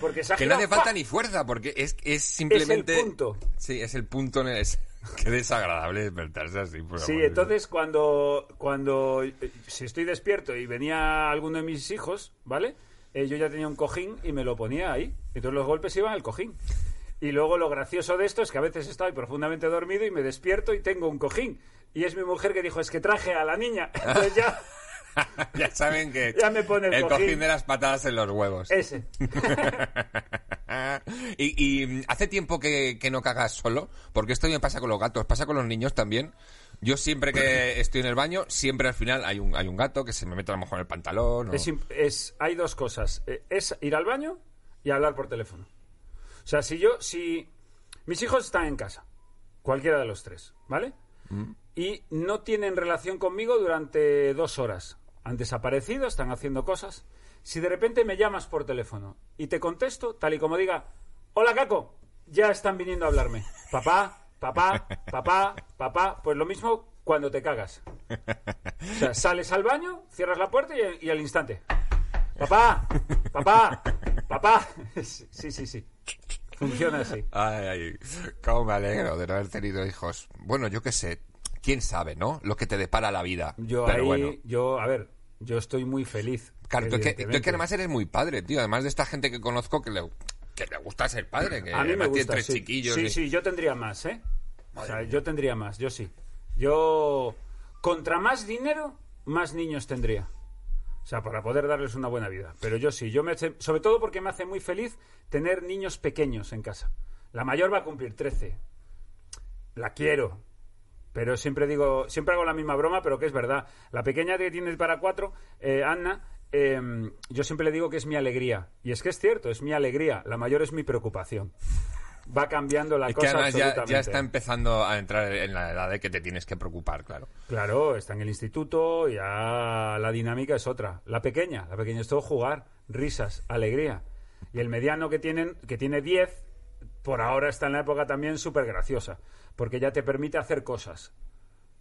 Speaker 2: Porque
Speaker 1: Que no hace falta ni fuerza, porque es, es simplemente...
Speaker 2: punto.
Speaker 1: Sí, es el punto en el... es- [LAUGHS] Qué desagradable despertarse así. por
Speaker 2: Sí,
Speaker 1: amor
Speaker 2: entonces cuando, cuando eh, si estoy despierto y venía alguno de mis hijos, ¿vale? Eh, yo ya tenía un cojín y me lo ponía ahí. Entonces los golpes iban al cojín. Y luego lo gracioso de esto es que a veces estoy profundamente dormido y me despierto y tengo un cojín. Y es mi mujer que dijo, es que traje a la niña. [LAUGHS] Entonces ya. [LAUGHS]
Speaker 1: ya saben que...
Speaker 2: Ya me pone el
Speaker 1: el
Speaker 2: cojín.
Speaker 1: cojín de las patadas en los huevos.
Speaker 2: ese. [LAUGHS]
Speaker 1: y, y, mm, hace tiempo que, que no cagas solo, porque esto me pasa con los gatos, pasa con los niños también. Yo siempre que [CLEARS THROAT] estoy en el baño, siempre al final hay un, hay un gato que se me mete a lo mejor en el pantalón. o-
Speaker 2: Es, es- hay dos cosas. Eh, Es ir al baño y hablar por teléfono. O sea, si yo, si mis hijos están en casa, cualquiera de los tres, ¿vale? Y no tienen relación conmigo durante dos horas. Han desaparecido, están haciendo cosas. Si de repente me llamas por teléfono y te contesto, tal y como diga, hola Caco, ya están viniendo a hablarme. Papá, papá, papá, papá. Pues lo mismo cuando te cagas. O sea, sales al baño, cierras la puerta y, y al instante. Papá, papá, papá. [LAUGHS] Sí, sí, sí. Funciona así.
Speaker 1: Ay, ay, cómo me alegro de no haber tenido hijos. Bueno, yo qué sé, quién sabe, ¿no? Lo que te depara la vida.
Speaker 2: Yo
Speaker 1: Pero
Speaker 2: ahí,
Speaker 1: bueno.
Speaker 2: yo, a ver, yo estoy muy feliz.
Speaker 1: Claro, tú es, que, tú es
Speaker 2: evidentemente.
Speaker 1: que además eres muy padre, tío. Además de esta gente que conozco que le, que le gusta ser padre, que
Speaker 2: A mí me gusta,
Speaker 1: tres
Speaker 2: sí.
Speaker 1: chiquillos.
Speaker 2: Sí,
Speaker 1: y-
Speaker 2: sí, yo tendría más, ¿eh? O sea, yo tendría más, yo sí. Yo, contra más dinero, más niños tendría. O sea, para poder darles una buena vida. Pero yo sí, yo me hace- sobre todo porque me hace muy feliz tener niños pequeños en casa. La mayor va a cumplir 13. La quiero. Pero siempre digo, siempre hago la misma broma, pero que es verdad. La pequeña que tiene para cuatro, eh, Anna, eh, yo siempre le digo que es mi alegría. Y es que es cierto, es mi alegría. La mayor es mi preocupación. Va cambiando la
Speaker 1: Es que
Speaker 2: cosa
Speaker 1: además ya,
Speaker 2: absolutamente.
Speaker 1: ya está empezando a entrar en la edad de que te tienes que preocupar, claro.
Speaker 2: Claro, está en el instituto, ya la dinámica es otra. La pequeña, la pequeña es todo jugar, risas, alegría. Y el mediano que tienen, que tiene 10, por ahora está en la época también súper graciosa, porque ya te permite hacer cosas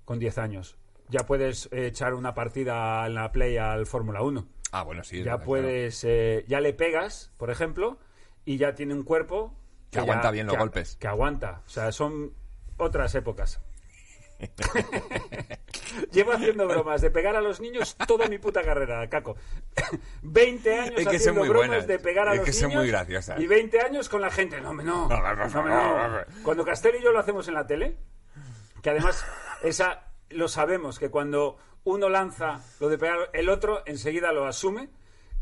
Speaker 2: con 10 años. Ya puedes eh, echar una partida en la Play al Fórmula 1.
Speaker 1: Ah, bueno, sí.
Speaker 2: Ya puedes, eh, ya le pegas, por ejemplo, y ya tiene un cuerpo
Speaker 1: Que aguanta bien los
Speaker 2: que-
Speaker 1: golpes.
Speaker 2: Que aguanta. O sea, son otras épocas. [LAUGHS] Llevo haciendo bromas de pegar a los niños toda mi puta carrera, Caco. [COUGHS] 20 años
Speaker 1: Es que son
Speaker 2: haciendo
Speaker 1: muy
Speaker 2: bromas
Speaker 1: buenas.
Speaker 2: de pegar a
Speaker 1: Es
Speaker 2: los
Speaker 1: que
Speaker 2: niños
Speaker 1: muy graciosas.
Speaker 2: y 20 años con la gente. No, me no.
Speaker 1: No.
Speaker 2: Cuando Castel y yo lo hacemos en la tele, que además esa lo sabemos que cuando uno lanza lo de pegar, el otro enseguida lo asume.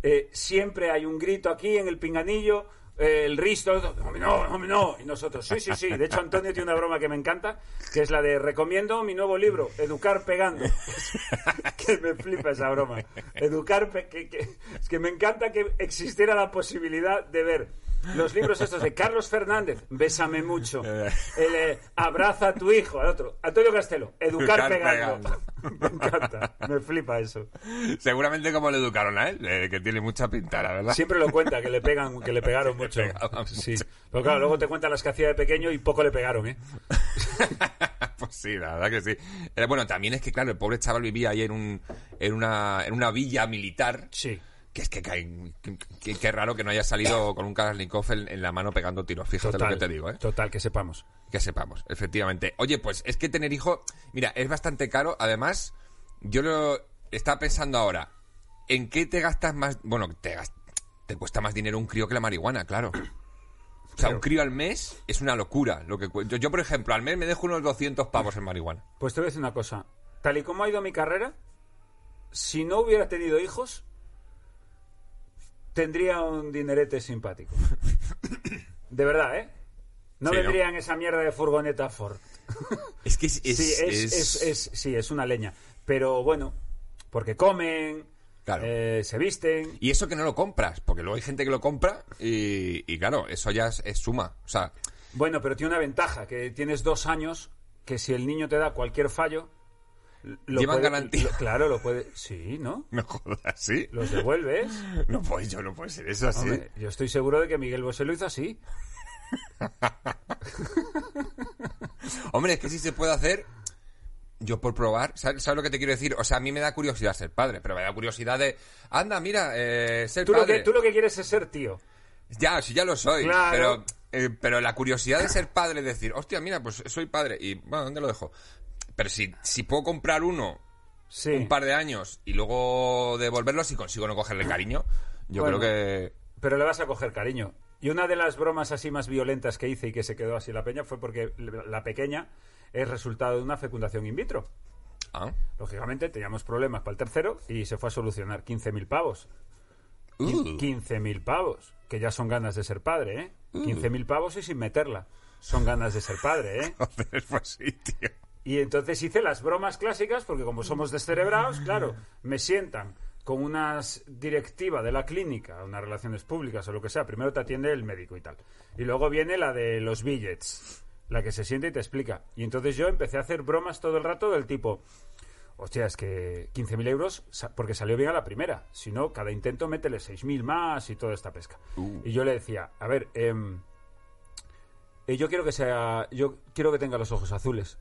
Speaker 2: Eh, siempre hay un grito aquí en el pinganillo, el risto, no, no, no, y nosotros, sí, sí, sí. De hecho, Antonio tiene una broma que me encanta, que es la de recomiendo mi nuevo libro, Educar pegando. [LAUGHS] que me flipa esa broma. Educar, que, que- es que me encanta que existiera la posibilidad de ver los libros estos de Carlos Fernández, Bésame mucho, el, eh, Abraza a tu hijo, al otro, Antonio Castelo, Educar, pegando. [LAUGHS] me encanta, me flipa eso.
Speaker 1: Seguramente como le educaron a él, eh, que tiene mucha pinta, la verdad.
Speaker 2: Siempre lo cuenta, que le pegan, que le pegaron [LAUGHS] mucho. Sí.
Speaker 1: mucho.
Speaker 2: Pero claro, luego te cuenta las que hacía de pequeño y poco le pegaron, ¿eh? [LAUGHS]
Speaker 1: pues sí, la verdad que sí. Eh, bueno, también es que, claro, el pobre chaval vivía ahí en, un, en, una, en una villa militar.
Speaker 2: Sí.
Speaker 1: Que es que cae- que- que- qué raro que no haya salido [COUGHS] con un Kalashnikov en, en la mano pegando tiros. Fíjate lo que te digo, ¿eh?
Speaker 2: Total, que sepamos.
Speaker 1: Que sepamos, efectivamente. Oye, pues es que tener hijo, mira, es bastante caro. Además, yo lo estaba pensando ahora, ¿en qué te gastas más? Bueno, te, te cuesta más dinero un crío que la marihuana, claro. [COUGHS] O sea, un crío al mes es una locura. Lo que yo, yo, por ejemplo, al mes me dejo unos 200 pavos en marihuana.
Speaker 2: Pues te voy a decir una cosa. Tal y como ha ido mi carrera, si no hubiera tenido hijos, tendría un dinerete simpático. [COUGHS] De verdad, ¿eh? No
Speaker 1: Sí, ¿no?
Speaker 2: vendría en esa mierda de furgoneta Ford. [LAUGHS]
Speaker 1: Es que es... es-
Speaker 2: sí, es,
Speaker 1: es-
Speaker 2: es- es- sí, es una leña. Pero bueno, porque comen,
Speaker 1: Claro.
Speaker 2: eh, se visten.
Speaker 1: Y eso que no lo compras, porque luego hay gente que lo compra y, y claro, eso ya es, es suma. O sea,
Speaker 2: Bueno, pero tiene una ventaja, que tienes dos años, que si el niño te da cualquier fallo... Lo
Speaker 1: Llevan
Speaker 2: puede-
Speaker 1: garantía.
Speaker 2: lo- claro, lo puede... Sí, ¿no?
Speaker 1: no jodas, ¿sí?
Speaker 2: Los devuelves.
Speaker 1: No puede, yo no puede ser eso así.
Speaker 2: Hombre, yo estoy seguro de que Miguel Bosé lo hizo así. [LAUGHS]
Speaker 1: Hombre, es que si se puede hacer, yo por probar, ¿sabes, sabes lo que te quiero decir? O sea, a mí me da curiosidad ser padre, pero me da curiosidad de, anda, mira, eh, ser
Speaker 2: Tú lo,
Speaker 1: padre.
Speaker 2: que, tú lo que quieres es ser tío.
Speaker 1: Ya, sí, ya lo soy,
Speaker 2: Claro.
Speaker 1: pero, eh, pero la curiosidad de ser padre, decir, hostia, mira, pues soy padre, y bueno, ¿dónde lo dejo? Pero si, si puedo comprar uno
Speaker 2: Sí.
Speaker 1: un par de años y luego devolverlo, si consigo no cogerle cariño, yo
Speaker 2: Bueno.
Speaker 1: creo que...
Speaker 2: Pero le vas a coger cariño. Y una de las bromas así más violentas que hice y que se quedó así la peña fue porque la pequeña es resultado de una fecundación in vitro.
Speaker 1: Ah.
Speaker 2: Lógicamente teníamos problemas para el tercero y se fue a solucionar 15.000 pavos.
Speaker 1: Uh.
Speaker 2: 15.000 pavos, que ya son ganas de ser padre, ¿eh? 15.000 pavos y sin meterla. Son ganas de ser padre, ¿eh? [LAUGHS]
Speaker 1: Joder, pues sí, tío.
Speaker 2: Y entonces hice las bromas clásicas, porque como somos descerebrados, claro, me sientan con una directiva de la clínica, unas relaciones públicas o lo que sea. Primero te atiende el médico y tal. Y luego viene la de los billets, la que se siente y te explica. Y entonces yo empecé a hacer bromas todo el rato del tipo, hostia, es que 15.000 euros, porque salió bien a la primera. Si no, cada intento métele 6.000 más y toda esta pesca. Y yo le decía, a ver, em, eh, yo quiero que sea, yo quiero que tenga los ojos azules.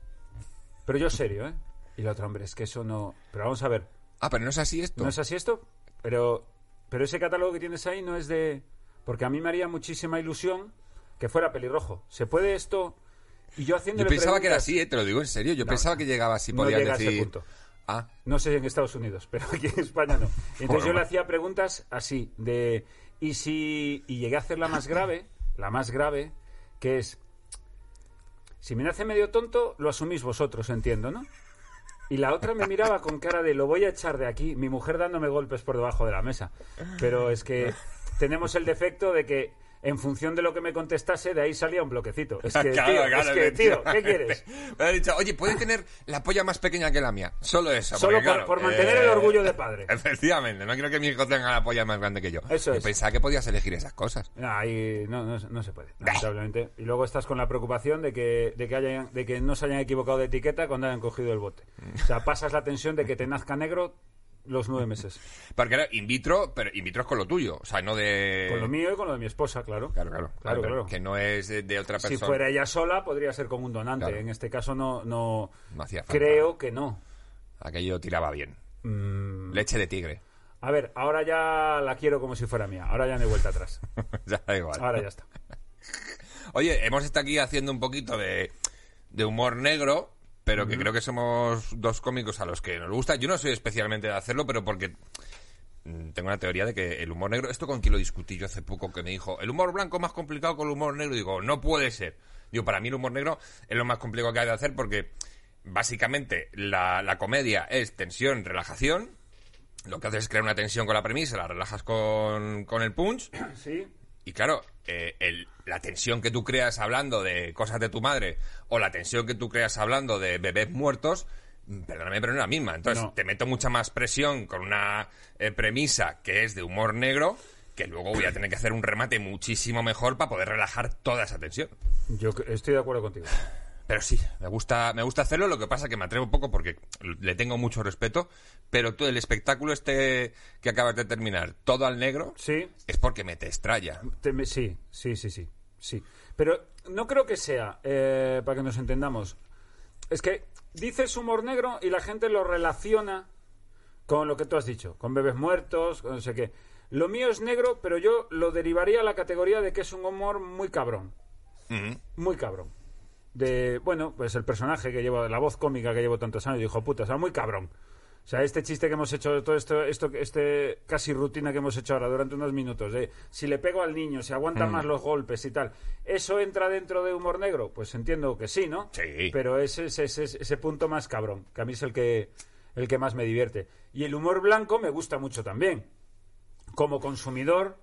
Speaker 2: Pero yo serio, ¿eh? Y la otra, hombre, es que eso no... Pero vamos a ver,
Speaker 1: Ah, pero no es así esto.
Speaker 2: ¿no es así esto? Pero, pero ese catálogo que tienes ahí no es de... Porque a mí me haría muchísima ilusión que fuera pelirrojo. ¿Se puede esto...? Y yo haciendo
Speaker 1: Yo pensaba que era así, eh, te lo digo en serio. Yo pensaba que llegaba así,
Speaker 2: no
Speaker 1: podías
Speaker 2: llega a ese
Speaker 1: decir...
Speaker 2: punto.
Speaker 1: Ah,
Speaker 2: No sé en Estados Unidos, pero aquí en España no. [LAUGHS] Entonces yo le hacía preguntas así, de... Y si... Y llegué a hacer la más grave, la más grave, que es... Si me nace medio tonto, lo asumís vosotros, entiendo, ¿no? Y la otra me miraba con cara de lo voy a echar de aquí, mi mujer dándome golpes por debajo de la mesa. Pero es que tenemos el defecto de que en función de lo que me contestase, de ahí salía un bloquecito. Es [LAUGHS] que,
Speaker 1: Claro,
Speaker 2: tío,
Speaker 1: claro,
Speaker 2: es que, tío, ¿qué quieres? [LAUGHS]
Speaker 1: Me ha dicho, oye, puede tener la polla más pequeña que la mía. Solo eso.
Speaker 2: Solo
Speaker 1: porque,
Speaker 2: por-
Speaker 1: claro,
Speaker 2: por mantener
Speaker 1: eh,
Speaker 2: el orgullo de [LAUGHS] padre.
Speaker 1: Efectivamente, no quiero que mi hijo tenga la polla más grande que yo.
Speaker 2: Eso
Speaker 1: Y
Speaker 2: es.
Speaker 1: pensaba que podías elegir esas cosas.
Speaker 2: No, ahí no, no, no se puede, lamentablemente. Y luego estás con la preocupación de que, de, que hayan, de que no se hayan equivocado de etiqueta cuando hayan cogido el bote. O sea, pasas la tensión de que te nazca negro los nueve meses.
Speaker 1: Porque era in vitro, pero in vitro es con lo tuyo. O sea, no de.
Speaker 2: Con lo mío y con lo de mi esposa, claro.
Speaker 1: Claro, claro.
Speaker 2: Claro.
Speaker 1: Que no es de, de otra
Speaker 2: Si
Speaker 1: persona.
Speaker 2: fuera ella sola, podría ser con un donante.
Speaker 1: Claro.
Speaker 2: En este caso no, no,
Speaker 1: No hacía falta.
Speaker 2: creo que no.
Speaker 1: Aquello tiraba bien.
Speaker 2: Mm,
Speaker 1: Leche de tigre.
Speaker 2: a ver, ahora ya la quiero como si fuera mía. Ahora ya no hay vuelta atrás. [LAUGHS]
Speaker 1: ya da igual.
Speaker 2: Ahora ya está. [LAUGHS]
Speaker 1: Oye, hemos estado aquí haciendo un poquito de, de humor negro, pero que creo que somos dos cómicos a los que nos gusta. Yo no soy especialmente de hacerlo, pero porque mm, tengo una teoría de que el humor negro, esto con quien lo discutí yo hace poco, que me dijo, el humor blanco es más complicado que el humor negro. Digo, no puede ser. Digo, para mí el humor negro es lo más complicado que hay de hacer porque básicamente la, la comedia es tensión, relajación. Lo que haces es crear una tensión con la premisa, la relajas con, con el punch
Speaker 2: Sí.
Speaker 1: Y claro, eh, el- la tensión que tú creas hablando de cosas de tu madre o la tensión que tú creas hablando de bebés muertos, mm, perdóname, pero no es la misma. Entonces,
Speaker 2: No.
Speaker 1: te meto mucha más presión con una eh, premisa que es de humor negro que luego voy a tener que hacer un remate muchísimo mejor para poder relajar toda esa tensión.
Speaker 2: Yo estoy de acuerdo contigo.
Speaker 1: Pero sí, me gusta, me gusta hacerlo, lo que pasa que me atrevo un poco porque le tengo mucho respeto, pero todo el espectáculo este que acabas de terminar, todo al negro,
Speaker 2: Sí.
Speaker 1: es porque me te
Speaker 2: me- sí, sí, sí, sí, sí. Pero no creo que sea, eh, para que nos entendamos, es que dices humor negro y la gente lo relaciona con lo que tú has dicho, con bebés muertos, con no sé qué. Lo mío es negro, pero yo lo derivaría a la categoría de que es un humor muy cabrón, muy cabrón. De, bueno, pues el personaje que llevo, la voz cómica que llevo tantos años, dijo, puta, o sea, muy cabrón. O sea, este chiste que hemos hecho, todo esto, esto, este casi rutina que hemos hecho ahora durante unos minutos, de si le pego al niño, si aguanta más los golpes y tal, ¿eso entra dentro de humor negro? Pues entiendo que sí, ¿no?
Speaker 1: Sí.
Speaker 2: Pero ese es ese, ese, ese punto más cabrón, que a mí es el que, el que más me divierte. Y el humor blanco me gusta mucho también. Como consumidor,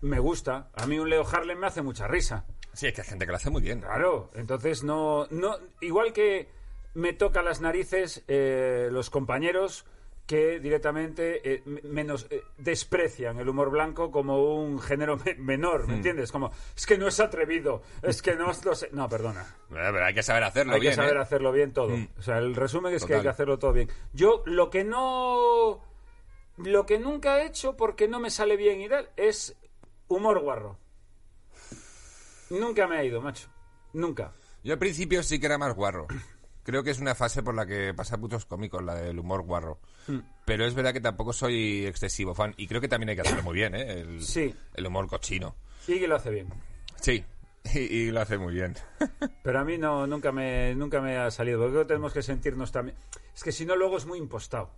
Speaker 2: me gusta. A mí un Leo Harlem me hace mucha risa.
Speaker 1: Sí, es que hay gente que lo hace muy bien.
Speaker 2: Claro, entonces no, no igual que me toca las narices eh, los compañeros que directamente eh, me- menos eh, desprecian el humor blanco como un género me- menor,
Speaker 1: Hmm.
Speaker 2: ¿me entiendes? Como es que no es atrevido, es que no es lo sé. No, perdona.
Speaker 1: Eh, Pero hay que saber hacerlo
Speaker 2: Hay
Speaker 1: bien.
Speaker 2: que saber
Speaker 1: ¿eh?
Speaker 2: hacerlo bien todo.
Speaker 1: Mm.
Speaker 2: O sea, el resumen es que hay que hacerlo todo bien. Yo lo que no lo que nunca he hecho porque no me sale bien y tal es humor guarro. Nunca me ha ido, macho. Nunca.
Speaker 1: Yo al principio sí que era más guarro. Creo que es una fase por la que pasan muchos cómicos, la del humor guarro.
Speaker 2: Mm.
Speaker 1: Pero es verdad que tampoco soy excesivo fan. Y creo que también hay que hacerlo muy bien, ¿eh? El,
Speaker 2: Sí.
Speaker 1: el humor cochino.
Speaker 2: Y que lo hace bien.
Speaker 1: Sí, [LAUGHS] y, y lo hace muy bien. [LAUGHS]
Speaker 2: Pero a mí no, nunca me, nunca me ha salido. Porque creo que tenemos que sentirnos también. Es que si no, luego es muy impostado.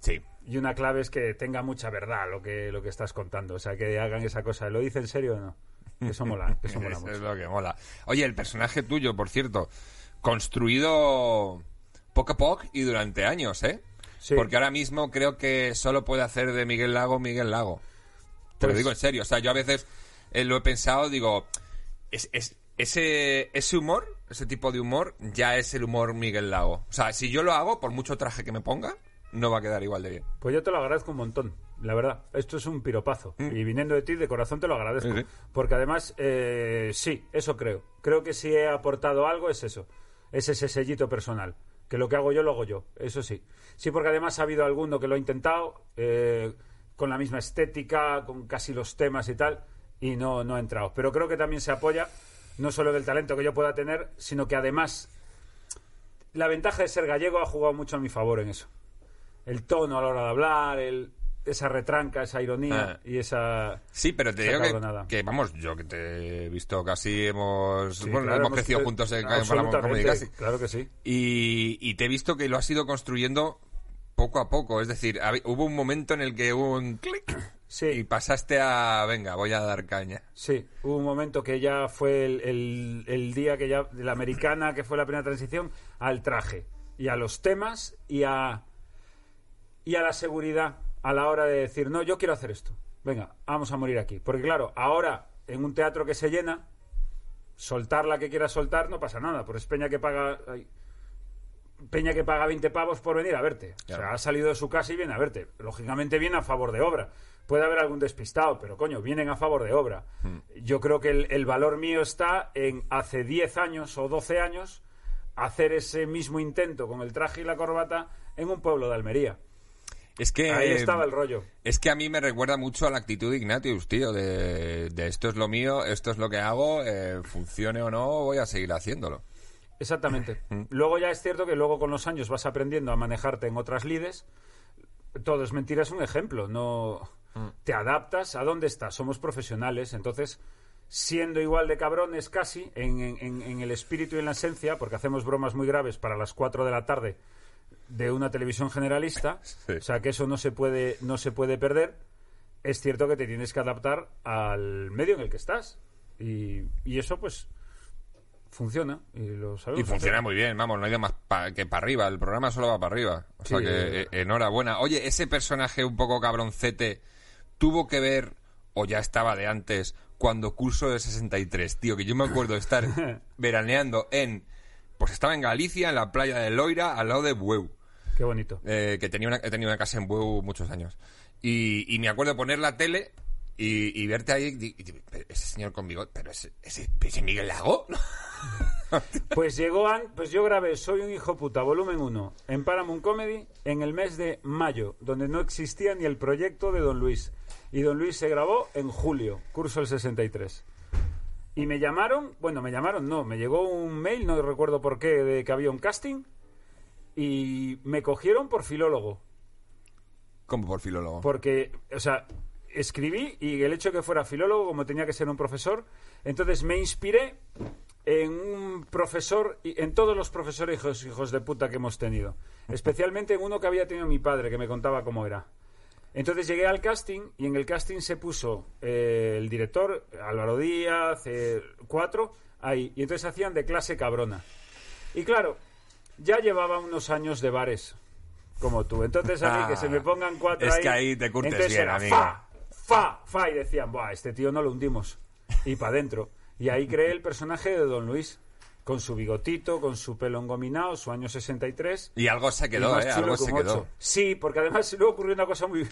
Speaker 1: Sí.
Speaker 2: Y una clave es que tenga mucha verdad lo que, lo que estás contando. O sea, que hagan esa cosa. ¿Lo dice en serio o no? [LAUGHS] Eso mola, eso mola
Speaker 1: Eso es
Speaker 2: mucho.
Speaker 1: lo que mola. Oye, el personaje tuyo, por cierto, construido poco a poco y durante años, ¿eh?
Speaker 2: Sí.
Speaker 1: Porque ahora mismo creo que solo puede hacer de Miguel Lago Miguel Lago. Te lo
Speaker 2: Pues-
Speaker 1: digo en serio. O sea, yo a veces eh, lo he pensado, digo, es, es- ese, ese humor, ese tipo de humor, ya es el humor Miguel Lago. O sea, si yo lo hago, por mucho traje que me ponga, no va a quedar igual de bien.
Speaker 2: Pues yo te lo agradezco un montón, la verdad. Esto es un piropazo. Y viniendo de ti, de corazón te lo agradezco.
Speaker 1: Mm. Sí.
Speaker 2: Porque además, eh, sí, eso creo. Creo que si he aportado algo es eso. Es ese sellito personal. Que lo que hago yo lo hago yo. Eso sí. Sí, porque además ha habido alguno que lo ha intentado eh, con la misma estética, con casi los temas y tal, y no, no ha entrado. Pero creo que también se apoya no solo del talento que yo pueda tener, sino que además la ventaja de ser gallego ha jugado mucho a mi favor en eso el tono a la hora de hablar, el, esa retranca, esa ironía
Speaker 1: Ah.
Speaker 2: y esa...
Speaker 1: Sí, pero te digo que, vamos, yo que te he visto casi, hemos,
Speaker 2: Sí,
Speaker 1: bueno,
Speaker 2: claro,
Speaker 1: hemos crecido
Speaker 2: eh,
Speaker 1: juntos en Comedy Casi.
Speaker 2: Claro que sí.
Speaker 1: Y, y te he visto que lo has ido construyendo poco a poco. Es decir, hubo un momento en el que hubo un clic [COUGHS]
Speaker 2: Sí.
Speaker 1: y pasaste a, venga, voy a dar caña.
Speaker 2: Sí, hubo un momento que ya fue el, el- el día que ya de la americana, que fue la primera transición, al traje. y a los temas y a, y a la seguridad a la hora de decir, no, yo quiero hacer esto. Venga, vamos a morir aquí. Porque claro, ahora en un teatro que se llena, soltar la que quiera soltar no pasa nada. Por es Peña que paga... ay, Peña que paga 20 pavos por venir a verte. O sea, ha salido de su casa y viene a verte. Lógicamente viene a favor de obra. Puede haber algún despistado, pero coño, vienen a favor de obra. Yo creo que el, el valor mío está en hace 10 años o 12 años hacer ese mismo intento con el traje y la corbata en un pueblo de Almería.
Speaker 1: Es que...
Speaker 2: Ahí estaba el rollo.
Speaker 1: Es que a mí me recuerda mucho a la actitud de Ignatius, tío, de, de esto es lo mío, esto es lo que hago, eh, funcione o no, voy a seguir haciéndolo.
Speaker 2: Exactamente.
Speaker 1: Mm.
Speaker 2: Luego ya es cierto que luego con los años vas aprendiendo a manejarte en otras lides. Todo es mentira, es un ejemplo. No
Speaker 1: Mm.
Speaker 2: te adaptas a dónde estás. Somos profesionales, entonces siendo igual de cabrones casi en- en el espíritu y en la esencia, porque hacemos bromas muy graves para las 4 de la tarde de una televisión generalista, [LAUGHS]
Speaker 1: Sí.
Speaker 2: o sea que eso no se puede no se puede perder. Es cierto que te tienes que adaptar al medio en el que estás y, y eso pues funciona y lo sabemos.
Speaker 1: Y funciona
Speaker 2: hacer.
Speaker 1: muy bien, vamos, no ha ido más pa- que para arriba, el programa solo va para arriba. O sea que eh, enhorabuena. Oye, ese personaje un poco cabroncete tuvo que ver, o ya estaba de antes, cuando curso de 63, tío, que yo me acuerdo de estar [LAUGHS] veraneando en... Pues estaba en Galicia, en la playa de Loira, al lado de Bueu.
Speaker 2: Qué bonito.
Speaker 1: eh, que tenía una, he tenido una casa en Bueu muchos años. Y, y me acuerdo poner la tele y, y verte ahí, y, y- pero ese señor con bigote, pero ese, ese, ese Miguel Lago. [LAUGHS]
Speaker 2: Pues llegó, an- pues yo grabé Soy un hijo puta, volumen 1, en Paramount Comedy en el mes de mayo, donde no existía ni el proyecto de Don Luis. Y Don Luis se grabó en julio, curso el 63. Y me llamaron, bueno, me llamaron, no, me llegó un mail, no recuerdo por qué, de que había un casting. Y me cogieron por filólogo.
Speaker 1: Como por filólogo.
Speaker 2: Porque, o sea, escribí y el hecho de que fuera filólogo, como tenía que ser un profesor, entonces me inspiré en un profesor, en todos los profesores hijos, hijos de puta que hemos tenido. [LAUGHS] Especialmente en uno que había tenido mi padre, que me contaba cómo era. Entonces llegué al casting y en el casting se puso eh, el director, Álvaro Díaz, eh, cuatro, ahí. Y entonces hacían de clase cabrona. Y claro, ya llevaba unos años de bares, como tú. Entonces a mí que se me [LAUGHS] pongan cuatro
Speaker 1: Es
Speaker 2: ahí...
Speaker 1: que ahí te curtes
Speaker 2: entonces
Speaker 1: bien,
Speaker 2: era
Speaker 1: amigo.
Speaker 2: fa, fa, fa, y decían, buah, este tío no lo hundimos. Y para adentro. Y ahí creé el personaje de Don Luis, con su bigotito, con su pelo engominado, su año 63.
Speaker 1: Y algo se
Speaker 2: y
Speaker 1: quedó, ¿eh? Algo
Speaker 2: que
Speaker 1: se quedó.
Speaker 2: Sí, porque además luego ocurrió una cosa muy,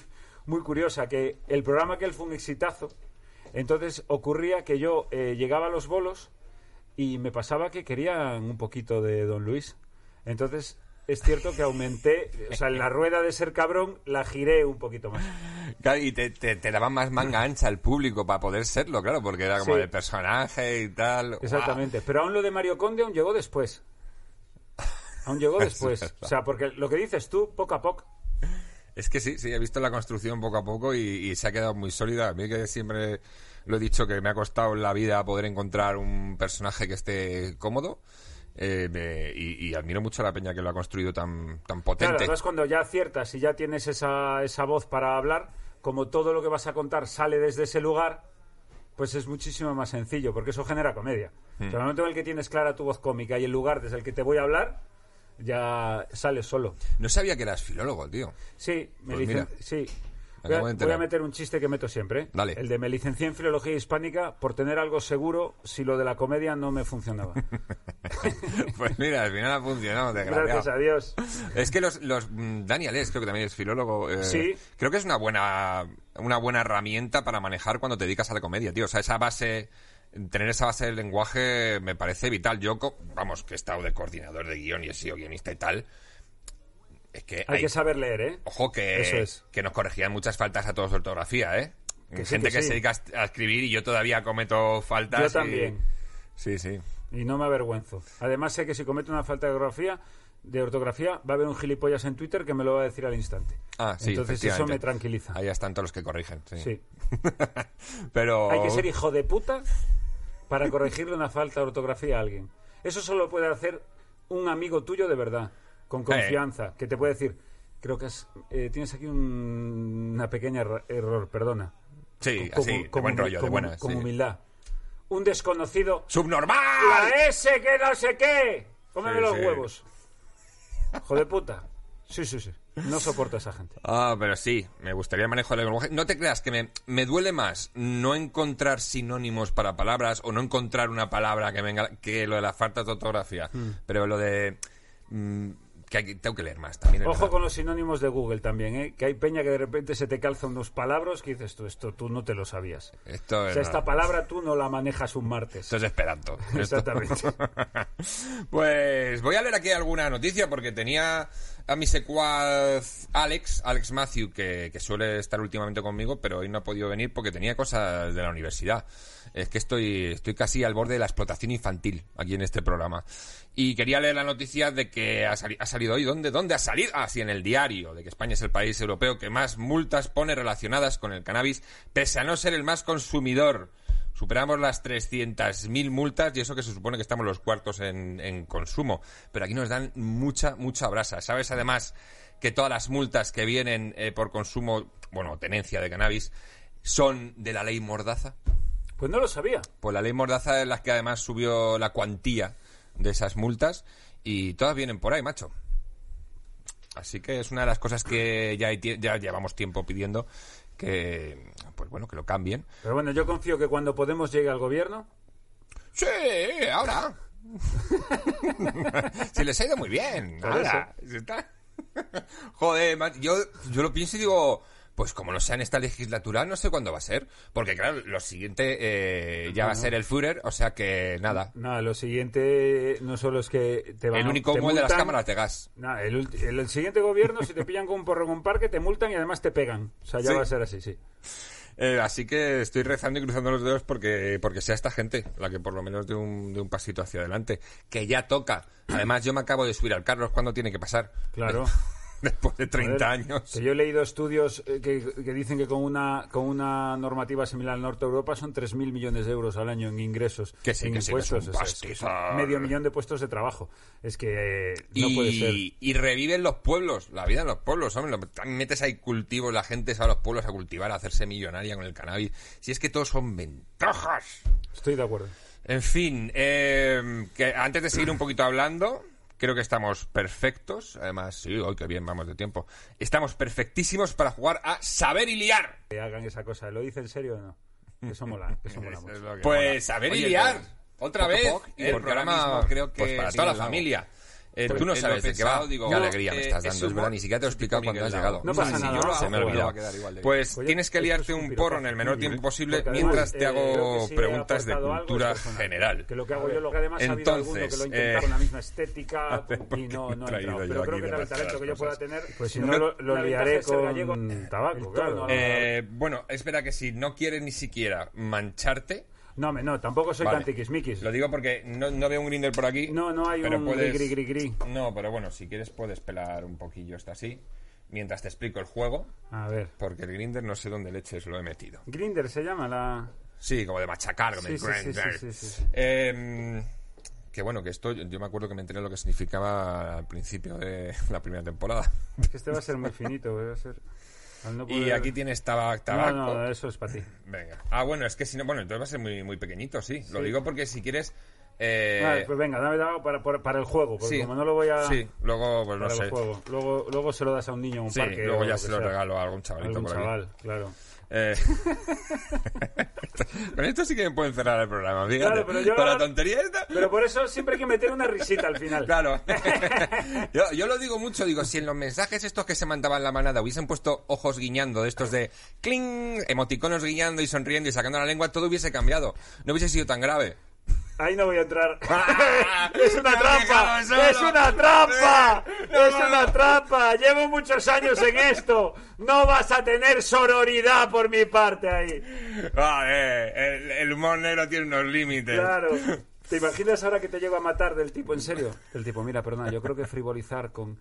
Speaker 2: muy curiosa, que el programa que él fue un exitazo, entonces ocurría que yo eh, llegaba a los bolos y me pasaba que querían un poquito de Don Luis. Entonces es cierto que aumenté, o sea, en la rueda de ser cabrón la giré un poquito más.
Speaker 1: Claro, y te, te, te daban más manga ancha al público para poder serlo, claro, porque era como
Speaker 2: Sí.
Speaker 1: de personaje y tal.
Speaker 2: Exactamente. Pero aún lo de Mario Conde aún llegó después. Aún llegó [LAUGHS]
Speaker 1: Es
Speaker 2: después. O sea, porque lo que dices tú, poco a poco.
Speaker 1: Es que sí, sí, he visto la construcción poco a poco y, y se ha quedado muy sólida. A mí que siempre lo he dicho que me ha costado la vida poder encontrar un personaje que esté cómodo. Eh, me- y, y admiro mucho a la peña que lo ha construido tan, tan
Speaker 2: Claro,
Speaker 1: potente.
Speaker 2: además cuando ya aciertas y ya tienes esa, esa voz para hablar, como todo lo que vas a contar sale desde ese lugar, pues es muchísimo más sencillo, porque eso genera comedia.
Speaker 1: Hmm.
Speaker 2: O sea, en el momento en el que tienes clara tu voz cómica y el lugar desde el que te voy a hablar, ya sales solo.
Speaker 1: No sabía que eras filólogo, tío.
Speaker 2: Sí, me
Speaker 1: Pues
Speaker 2: sí. Voy a, voy meter un chiste que meto siempre. ¿eh?
Speaker 1: Dale.
Speaker 2: El de me licencié en Filología Hispánica por tener algo seguro si lo de la comedia no me funcionaba. [LAUGHS]
Speaker 1: Pues mira, al final ha funcionado.
Speaker 2: Gracias a Dios.
Speaker 1: Es que los, los mm, Daniel es, creo que también es filólogo. eh,
Speaker 2: Sí.
Speaker 1: Creo que es una buena, una buena herramienta para manejar cuando te dedicas a la comedia, tío. O sea, esa base, tener esa base del lenguaje me parece vital. Yo, vamos, que he estado de coordinador de guion y he sido guionista y tal. Es que
Speaker 2: Hay
Speaker 1: hay,
Speaker 2: que saber leer, ¿eh?
Speaker 1: ojo que,
Speaker 2: Eso es.
Speaker 1: que nos corregían muchas faltas a todos de ortografía, ¿eh?
Speaker 2: Que sí,
Speaker 1: Gente
Speaker 2: que
Speaker 1: que,
Speaker 2: sí.
Speaker 1: se dedica a escribir y yo todavía cometo faltas.
Speaker 2: Yo
Speaker 1: y-
Speaker 2: también.
Speaker 1: Sí, sí.
Speaker 2: Y no me avergüenzo. Además sé que si cometo una falta de ortografía, de ortografía, va a haber un gilipollas en Twitter que me lo va a decir al instante.
Speaker 1: Ah, sí,
Speaker 2: Entonces eso me tranquiliza.
Speaker 1: Ahí están todos los que corrigen, sí.
Speaker 2: Sí. [LAUGHS]
Speaker 1: Pero...
Speaker 2: Hay que ser hijo de puta para corregirle una falta de ortografía a alguien. Eso solo puede hacer un amigo tuyo de verdad, con confianza, que te puede decir, creo que has- eh, tienes aquí un- una pequeña erro- error, perdona.
Speaker 1: Sí,
Speaker 2: Con-
Speaker 1: así, de
Speaker 2: con
Speaker 1: buen
Speaker 2: humi-
Speaker 1: rollo, de
Speaker 2: con-
Speaker 1: buena.
Speaker 2: Con
Speaker 1: sí.
Speaker 2: humildad. Un desconocido
Speaker 1: ¡Subnormal!
Speaker 2: La S que no sé qué. Cómeme
Speaker 1: Sí,
Speaker 2: los
Speaker 1: sí.
Speaker 2: huevos. Hijo de puta. Sí, sí, sí. No soporto a esa gente.
Speaker 1: Ah, pero sí, me gustaría el manejo del lenguaje. No te creas que me, me duele más no encontrar sinónimos para palabras o no encontrar una palabra que venga que lo de la falta de ortografía.
Speaker 2: Hmm.
Speaker 1: Pero lo de mm, que hay tengo que leer más también.
Speaker 2: Ojo
Speaker 1: verdad.
Speaker 2: con los sinónimos de Google también, ¿eh? Que hay peña que de repente se te calza unos palabras que dices tú, esto tú no te lo sabías.
Speaker 1: Esto
Speaker 2: O sea, esta palabra tú no la manejas un martes.
Speaker 1: Esto es esperanto. [LAUGHS]
Speaker 2: Exactamente. [LAUGHS]
Speaker 1: pues voy a leer aquí alguna noticia porque tenía a mi secuaz Alex, Alex Matthew, que, que suele estar últimamente conmigo, pero hoy no ha podido venir porque tenía cosas de la universidad. Es que estoy, estoy casi al borde de la explotación infantil aquí en este programa. Y quería leer la noticia de que ha, sali- ha salido hoy. ¿Dónde? ¿Dónde ha salido? Ah, sí, en el diario, de que España es el país europeo que más multas pone relacionadas con el cannabis, pese a no ser el más consumidor. Superamos las 300.000 multas y eso que se supone que estamos los cuartos en, en consumo. Pero aquí nos dan mucha, mucha brasa. ¿Sabes además que todas las multas que vienen eh, por consumo, bueno, tenencia de cannabis, son de la ley Mordaza?
Speaker 2: Pues no lo sabía.
Speaker 1: Pues la ley Mordaza es la que además subió la cuantía de esas multas y todas vienen por ahí, macho. Así que es una de las cosas que ya, hay tie- ya llevamos tiempo pidiendo que, pues bueno, que lo cambien.
Speaker 2: Pero bueno, yo confío que cuando Podemos llegue al gobierno,
Speaker 1: Sí, ahora. [LAUGHS] Se les ha ido muy bien. Ahora. [LAUGHS] Joder, yo, yo lo pienso y digo, pues como no sea en esta legislatura, no sé cuándo va a ser. Porque claro, lo siguiente eh, ya va a ser el Führer, o sea que nada.
Speaker 2: nada, lo siguiente no solo es que te van
Speaker 1: El único
Speaker 2: te
Speaker 1: humo de las
Speaker 2: multan,
Speaker 1: cámaras de gas.
Speaker 2: nada, el, ulti- el- el siguiente gobierno, si te pillan con un porro un parque, te multan y además te pegan. O sea, ya
Speaker 1: Sí.
Speaker 2: va a ser así, sí.
Speaker 1: Eh, así que estoy rezando y cruzando los dedos porque, porque sea esta gente la que por lo menos dé un, un pasito hacia adelante. Que ya toca. Además, yo me acabo de subir al carro, es cuando tiene que pasar.
Speaker 2: Claro. [LAUGHS] [LAUGHS]
Speaker 1: Después de 30
Speaker 2: Joder,
Speaker 1: años.
Speaker 2: Que yo he leído estudios eh, que, que dicen que con una con una normativa similar al norte de Europa son 3.000 millones de euros al año en ingresos.
Speaker 1: Que sí,
Speaker 2: en
Speaker 1: que sí, que es un
Speaker 2: impuestos. es medio millón de puestos de trabajo. Es que eh, no
Speaker 1: y,
Speaker 2: puede ser.
Speaker 1: y reviven los pueblos, la vida en los pueblos, hombre. también metes ahí cultivos, la gente se va a los pueblos a cultivar, a hacerse millonaria con el cannabis. Si es que todos son ventajas.
Speaker 2: Estoy de acuerdo.
Speaker 1: En fin, eh, que antes de seguir un poquito hablando, creo que estamos perfectos. Además, sí, hoy que bien vamos de tiempo. Estamos perfectísimos para jugar a saber y liar.
Speaker 2: Que hagan esa cosa. ¿Lo dice en serio o no? Que eso mola, que eso [LAUGHS] mola mucho.
Speaker 1: es que
Speaker 3: Pues,
Speaker 1: mola. saber y
Speaker 3: oye,
Speaker 1: liar.
Speaker 3: pues,
Speaker 1: Otra vez.
Speaker 3: y
Speaker 1: el programa
Speaker 3: programismo creo que
Speaker 1: pues para toda la
Speaker 3: lado.
Speaker 1: Eh,
Speaker 3: Pues
Speaker 1: tú no
Speaker 3: lo
Speaker 1: sabes de qué va.
Speaker 3: digo,
Speaker 1: qué alegría me
Speaker 3: eh,
Speaker 1: estás dando, es verdad. Ni siquiera te he
Speaker 3: es
Speaker 1: explicado cuando has llegado.
Speaker 2: No pasa
Speaker 3: si
Speaker 2: nada,
Speaker 3: yo lo
Speaker 1: Se me ha
Speaker 2: jugar.
Speaker 3: luego va
Speaker 1: olvidado.
Speaker 3: a quedar igual de
Speaker 1: Pues tienes que liarte
Speaker 2: un
Speaker 1: porro en el menor tiempo posible mientras te
Speaker 2: eh,
Speaker 1: hago
Speaker 2: he
Speaker 1: preguntas de cultura general.
Speaker 2: Que lo que hago yo, lo que además ha habido alguno que lo he intentado
Speaker 1: eh,
Speaker 2: con la misma estética [LAUGHS] y no, no
Speaker 1: he
Speaker 2: ha entrado. Pero creo que el talento que yo pueda tener, pues si
Speaker 1: No-
Speaker 2: lo, lo liaré con tabaco,
Speaker 1: Eh, bueno, espera que si no quieres ni siquiera mancharte,
Speaker 2: No, me- no, tampoco soy
Speaker 1: Vale.
Speaker 2: tan tiquismiquis.
Speaker 1: lo digo porque no, no veo un grinder por aquí.
Speaker 2: No, no hay
Speaker 1: pero
Speaker 2: un
Speaker 1: puedes-
Speaker 2: gri, gri, gri, gri.
Speaker 1: No, pero bueno, si quieres puedes pelar un poquillo esto así, mientras te explico el juego,
Speaker 2: A ver.
Speaker 1: porque el grinder no sé dónde leches lo he metido.
Speaker 2: Grinder se llama la...
Speaker 1: Sí, como de machacar, como
Speaker 2: Sí,
Speaker 1: el
Speaker 2: sí,
Speaker 1: grinder.
Speaker 2: sí.
Speaker 1: Eh, que bueno, que esto yo, yo me acuerdo que me enteré lo que significaba al principio de [LAUGHS] la primera temporada.
Speaker 2: Es que este va a ser muy finito, va a ser... no
Speaker 1: Y aquí tienes tabaco.
Speaker 2: No,
Speaker 1: tabaco.
Speaker 2: no, eso es para ti. [LAUGHS]
Speaker 1: Venga. Ah, bueno, es que si no, bueno, entonces va a ser muy, muy pequeñito, sí. Lo digo porque si quieres. Eh,
Speaker 2: Vale, pues venga, dame dame para, para, para el juego, porque
Speaker 1: sí,
Speaker 2: como no lo voy a...
Speaker 1: Sí, luego, pues no
Speaker 2: para el
Speaker 1: sé.
Speaker 2: juego. Luego, luego se lo das a un niño en un
Speaker 1: Sí,
Speaker 2: parque.
Speaker 1: luego ya se lo
Speaker 2: sea.
Speaker 1: regalo a algún chavalito
Speaker 2: Algún
Speaker 1: por aquí.
Speaker 2: chaval, claro.
Speaker 1: Eh, [LAUGHS] Con esto sí que me pueden cerrar el programa, fíjate.
Speaker 2: Claro, pero yo-
Speaker 1: Con la tontería esta.
Speaker 2: Pero por eso siempre hay que meter una risita al final.
Speaker 1: Claro. [LAUGHS] yo, yo lo digo mucho, digo, si en los mensajes estos que se mandaban la manada hubiesen puesto ojos guiñando, de estos de cling, emoticonos guiñando y sonriendo y sacando la lengua, todo hubiese cambiado. No hubiese sido tan grave.
Speaker 2: Ahí no voy a entrar. [LAUGHS] [LAUGHS]
Speaker 1: ¡Ah!
Speaker 2: ¡Es una trampa! [LAUGHS] ¡Es una trampa! ¡Es una trampa! Llevo muchos años en esto. No vas a tener sororidad por mi parte ahí.
Speaker 1: Vale, el, el humor negro tiene unos límites.
Speaker 2: Claro. ¿Te imaginas ahora que te llego a matar del tipo, en serio? Del tipo, mira, perdona, yo creo que frivolizar con...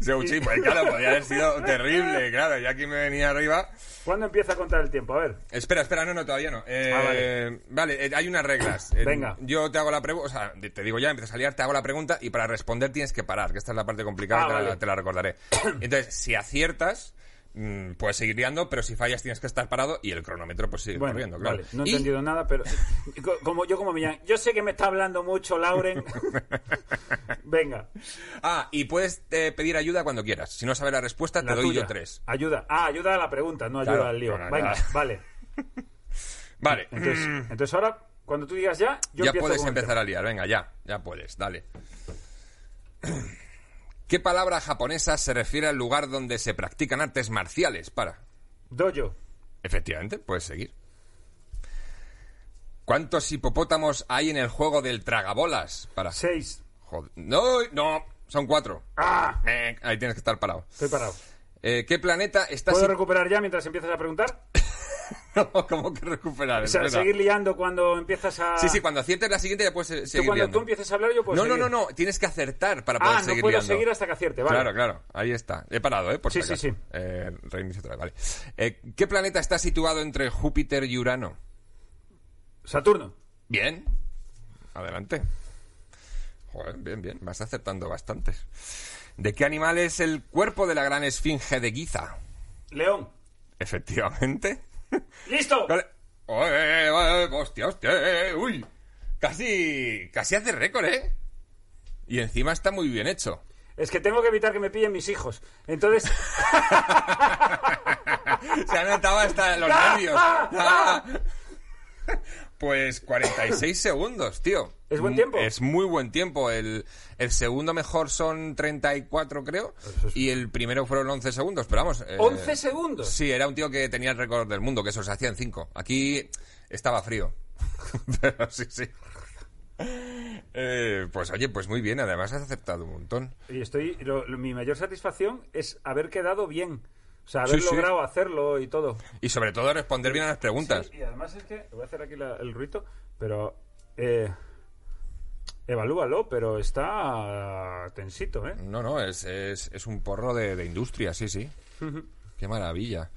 Speaker 1: Sí, sí, pues claro, podría haber sido [LAUGHS] terrible, claro, ya aquí me venía arriba.
Speaker 2: ¿Cuándo empieza a contar el tiempo? A ver.
Speaker 1: Espera, espera, no, no, todavía no. Eh,
Speaker 2: Ah, vale.
Speaker 1: vale, eh, hay unas reglas. Eh,
Speaker 2: Venga.
Speaker 1: Yo te hago la pregunta, o sea, te digo ya, empiezas a liar, te hago la pregunta y para responder tienes que parar, que esta es la parte complicada,
Speaker 2: Ah,
Speaker 1: te, la,
Speaker 2: vale.
Speaker 1: te la recordaré. [COUGHS] Entonces, si aciertas, mm, puedes seguir liando, pero si fallas tienes que estar parado y el cronómetro pues sigue
Speaker 2: Bueno,
Speaker 1: corriendo, claro.
Speaker 2: vale, no he
Speaker 1: Y-
Speaker 2: entendido nada, pero [LAUGHS] co- como yo como Millán, yo sé que me está hablando mucho Lauren. [LAUGHS] Venga,
Speaker 1: Ah, y puedes eh, pedir ayuda cuando quieras. Si no sabes la respuesta,
Speaker 2: la
Speaker 1: te doy
Speaker 2: tuya.
Speaker 1: yo tres.
Speaker 2: Ayuda. Ah, ayuda a la pregunta, no ayuda
Speaker 1: Claro,
Speaker 2: al lío.
Speaker 1: bueno,
Speaker 2: Venga, [LAUGHS] vale.
Speaker 1: Vale.
Speaker 2: Entonces, entonces ahora, cuando tú digas ya, yo
Speaker 1: ya puedes empezar a liar. Venga, ya. Ya puedes. Dale. ¿Qué palabra japonesa se refiere al lugar donde se practican artes marciales? Para.
Speaker 2: Dojo.
Speaker 1: Efectivamente, puedes seguir. ¿Cuántos hipopótamos hay en el juego del tragabolas? Para.
Speaker 2: Seis.
Speaker 1: Joder. No, no, son cuatro.
Speaker 2: ¡Ah!
Speaker 1: Eh, Ahí tienes que estar parado.
Speaker 2: Estoy parado.
Speaker 1: Eh, ¿Qué planeta está
Speaker 2: ¿Puedo
Speaker 1: si-
Speaker 2: recuperar ya mientras empiezas a preguntar? [LAUGHS]
Speaker 1: No, [LAUGHS] ¿Cómo que recuperar?
Speaker 2: O sea,
Speaker 1: Espera.
Speaker 2: seguir liando cuando empiezas a...
Speaker 1: Sí, sí, cuando aciertes la siguiente ya puedes eh,
Speaker 2: Tú
Speaker 1: seguir
Speaker 2: cuando
Speaker 1: liando.
Speaker 2: tú empieces a hablar yo puedo
Speaker 1: no, no,
Speaker 2: seguir.
Speaker 1: no, no, tienes que acertar para poder
Speaker 2: Ah, no
Speaker 1: seguir
Speaker 2: puedo
Speaker 1: liando.
Speaker 2: seguir hasta que acierte, vale.
Speaker 1: Claro, claro, ahí está. He parado, ¿eh? Por
Speaker 2: Sí,
Speaker 1: si
Speaker 2: sí,
Speaker 1: acaso.
Speaker 2: sí.
Speaker 1: Eh, reinicio otra vez, vale. Eh, ¿Qué planeta está situado entre Júpiter y Urano?
Speaker 2: Saturno.
Speaker 1: Bien. Adelante. Joder, bien, bien. Vas acertando bastantes. ¿De qué animal es el cuerpo de la gran esfinge de Giza?
Speaker 2: León.
Speaker 1: Efectivamente.
Speaker 2: ¡Listo!
Speaker 1: Vale. Oye, oye, hostia, hostia, eh, uy. Casi, casi hace récord, ¿eh? Y encima está muy bien hecho.
Speaker 2: Es que tengo que evitar que me pillen mis hijos. Entonces, [LAUGHS]
Speaker 1: Se ha notado hasta los [LAUGHS] nervios. Pues 46 [COUGHS] segundos, tío.
Speaker 2: ¿Es buen tiempo?
Speaker 1: Es muy buen tiempo. El, el segundo mejor son 34, creo. Y el primero fueron 11 segundos. Pero vamos. eh,
Speaker 2: 11 segundos.
Speaker 1: Sí, era un tío que tenía el récord del mundo, que eso se hacía en 5. Aquí estaba frío. [LAUGHS] Pero sí, sí. Eh, pues oye, pues muy bien. Además has aceptado un montón.
Speaker 2: Y estoy, lo- lo- mi mayor satisfacción es haber quedado bien. O sea, haber
Speaker 1: Sí, sí.
Speaker 2: logrado hacerlo y todo.
Speaker 1: Y sobre todo responder bien a las preguntas.
Speaker 2: Sí, y además es que, voy a hacer aquí la- el ruito, pero eh, evalúalo, pero está tensito, ¿eh?
Speaker 1: No, no, es, es, es un porro de, de industria, sí, sí. Qué maravilla.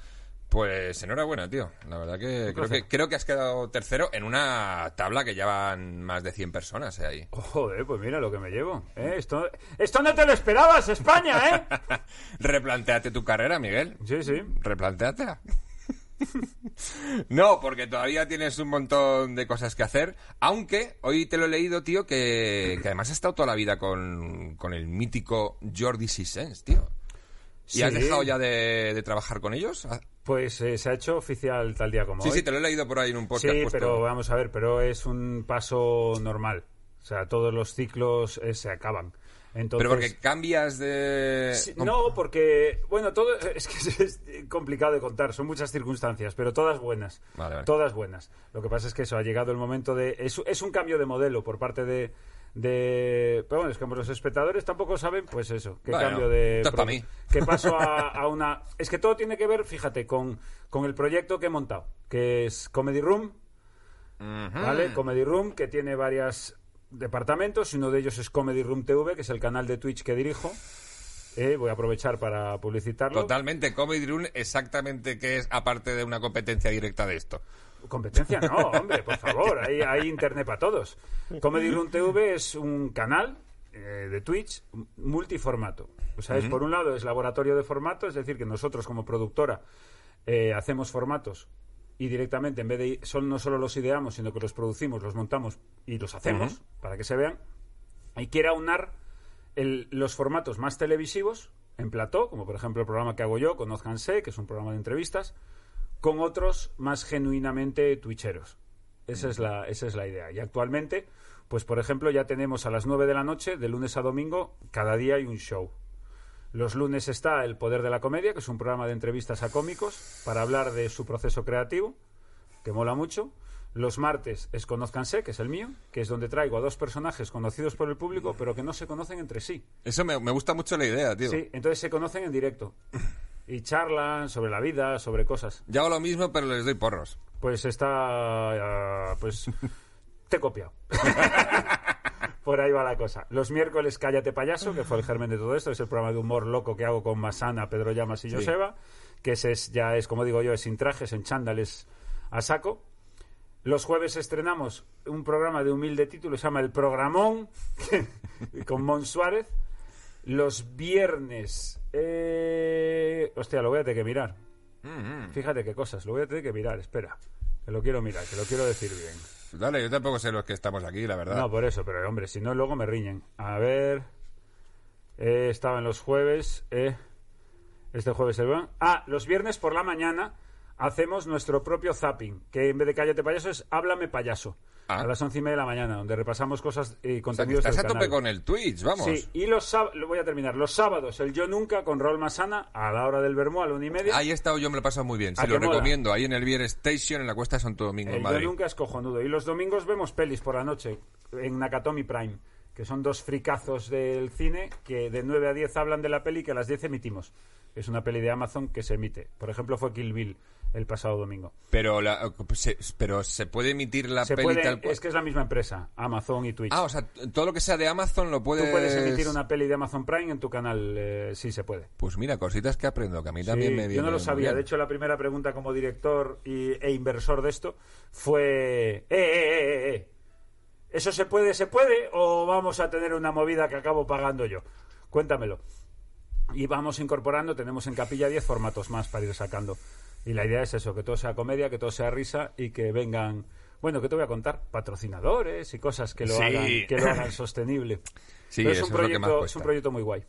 Speaker 1: Pues enhorabuena, tío. La verdad que creo, que creo que has quedado tercero en una tabla que llevan más de 100 personas eh, ahí. [LAUGHS]
Speaker 2: Joder, pues mira lo que me llevo. ¿eh? Esto, esto no te lo esperabas, España, ¿eh? [LAUGHS]
Speaker 1: Replantéate tu carrera, Miguel.
Speaker 2: Sí, sí.
Speaker 1: Replantéatela. [LAUGHS] no, porque todavía tienes un montón de cosas que hacer. Aunque hoy te lo he leído, tío, que, que además has estado toda la vida con, con el mítico Jordi Sissens, tío. ¿Y
Speaker 2: Sí.
Speaker 1: has dejado ya de, de trabajar con ellos? Ah,
Speaker 2: Pues eh, se ha hecho oficial tal día como
Speaker 1: Sí,
Speaker 2: hoy.
Speaker 1: sí, te lo he leído por ahí en un podcast.
Speaker 2: Sí,
Speaker 1: puesto.
Speaker 2: pero vamos a ver, pero es un paso normal. O sea, todos los ciclos eh, se acaban. Entonces,
Speaker 1: Pero porque cambias de...
Speaker 2: Sí, no, porque, bueno, todo [LAUGHS] es que es, es complicado de contar, son muchas circunstancias, pero todas buenas.
Speaker 1: Vale, vale.
Speaker 2: Todas buenas. Lo que pasa es que eso ha llegado el momento de. Es, es un cambio de modelo por parte de. De pero bueno, es que los espectadores tampoco saben, pues eso, qué
Speaker 1: Bueno,
Speaker 2: cambio de.
Speaker 1: pa' mí.
Speaker 2: Que paso a, [LAUGHS] a una. Es que todo tiene que ver, fíjate, con, con el proyecto que he montado, que es Comedy Room. ¿vale? Comedy Room, que tiene varios departamentos, y uno de ellos es Comedy Room TV, que es el canal de Twitch que dirijo. Eh, voy a aprovechar para publicitarlo.
Speaker 1: Totalmente, Comedy Room exactamente qué es, aparte de una competencia directa de esto.
Speaker 2: Competencia no, hombre, por favor, hay, hay internet para todos. Comedy Room TV es un canal eh, de Twitch multiformato. O sea, es por un lado es laboratorio de formato, es decir, que nosotros como productora eh, hacemos formatos y directamente en vez de son no solo los ideamos, sino que los producimos, los montamos y los hacemos para que se vean. Y quiere aunar el- los formatos más televisivos en plató, como por ejemplo el programa que hago yo, Conozcanse, que es un programa de entrevistas, con otros más genuinamente twitcheros. Esa es la, esa es la idea. Y actualmente, pues por ejemplo, ya tenemos a las 9 de la noche, de lunes a domingo, cada día hay un show. Los lunes está El Poder de la Comedia, que es un programa de entrevistas a cómicos para hablar de su proceso creativo, que mola mucho. Los martes es Conozcanse, que es el mío, que es donde traigo a dos personajes conocidos por el público, pero que no se conocen entre sí.
Speaker 1: Eso me, me gusta mucho la idea, tío.
Speaker 2: Sí, entonces se conocen en directo. Y charlan sobre la vida, sobre cosas.
Speaker 1: Yo hago lo mismo, pero les doy porros.
Speaker 2: Pues está. ah, pues. [LAUGHS] Te he copiado. [LAUGHS] Por ahí va la cosa. Los miércoles Cállate Payaso, que fue el germen de todo esto, es el programa de humor loco que hago con Masana, Pedro Llamas y
Speaker 1: Sí.
Speaker 2: Joseba, que ese es, ya es, como digo yo, es sin trajes, en chándales a saco. Los jueves estrenamos un programa de humilde título, se llama El Programón, [LAUGHS] con Mon Suárez. Los viernes, eh, Hostia, lo voy a tener que mirar.
Speaker 1: Mm, mm.
Speaker 2: Fíjate qué cosas, lo voy a tener que mirar, espera. Que lo quiero mirar, que lo quiero decir bien.
Speaker 1: Dale, yo tampoco sé los que estamos aquí, la verdad.
Speaker 2: No, por eso, pero hombre, si no, luego me riñen. A ver. Eh, estaba en los jueves. eh, este jueves el Ah, los viernes por la mañana hacemos nuestro propio zapping. Que en vez de cállate payaso es háblame payaso.
Speaker 1: Ah.
Speaker 2: A las once y media de la mañana, donde repasamos cosas y
Speaker 1: O sea, que
Speaker 2: contenidos
Speaker 1: estás a tope
Speaker 2: canal.
Speaker 1: con el Twitch, vamos.
Speaker 2: Sí, y los sábados, lo voy a terminar. Los sábados, el Yo Nunca con Raúl Masana a la hora del Bermú, a la una y media.
Speaker 1: Ahí he estado yo, me lo he pasado muy bien.
Speaker 2: ¿A
Speaker 1: Se lo
Speaker 2: mola?
Speaker 1: recomiendo. Ahí en el Beer Station, en la Cuesta de Santo Domingo, en
Speaker 2: El Yo
Speaker 1: Madrid.
Speaker 2: Nunca es cojonudo. Y los domingos vemos pelis por la noche en Nakatomi Prime, que son dos fricazos del cine que de 9 a 10 hablan de la peli que a las 10 emitimos. Es una peli de Amazon que se emite. Por ejemplo, fue Kill Bill el pasado domingo.
Speaker 1: Pero, la- se, pero se puede emitir la
Speaker 2: Se
Speaker 1: peli
Speaker 2: puede,
Speaker 1: tal cual.
Speaker 2: es que es la misma empresa, Amazon y Twitch.
Speaker 1: Ah, o sea, todo lo que sea de Amazon lo puedes...
Speaker 2: Tú puedes emitir una peli de Amazon Prime en tu canal, eh, sí se puede.
Speaker 1: Pues mira, cositas que aprendo, que a mí también
Speaker 2: Sí,
Speaker 1: me viene
Speaker 2: yo no lo sabía.
Speaker 1: bien.
Speaker 2: De hecho, la primera pregunta como director y, e inversor de esto fue: eh, eh, eh, eh, eh, ¿Eso se puede, se puede? ¿O vamos a tener una movida que acabo pagando yo? Cuéntamelo. Y vamos incorporando, tenemos en capilla 10 formatos más para ir sacando. Y la idea es eso, que todo sea comedia, que todo sea risa y que vengan, bueno, ¿qué te voy a contar? Patrocinadores y cosas que lo,
Speaker 1: Sí.
Speaker 2: hagan, que lo hagan [LAUGHS] sostenible.
Speaker 1: Sí,
Speaker 2: Pero es un
Speaker 1: que
Speaker 2: proyecto, es un proyecto muy guay.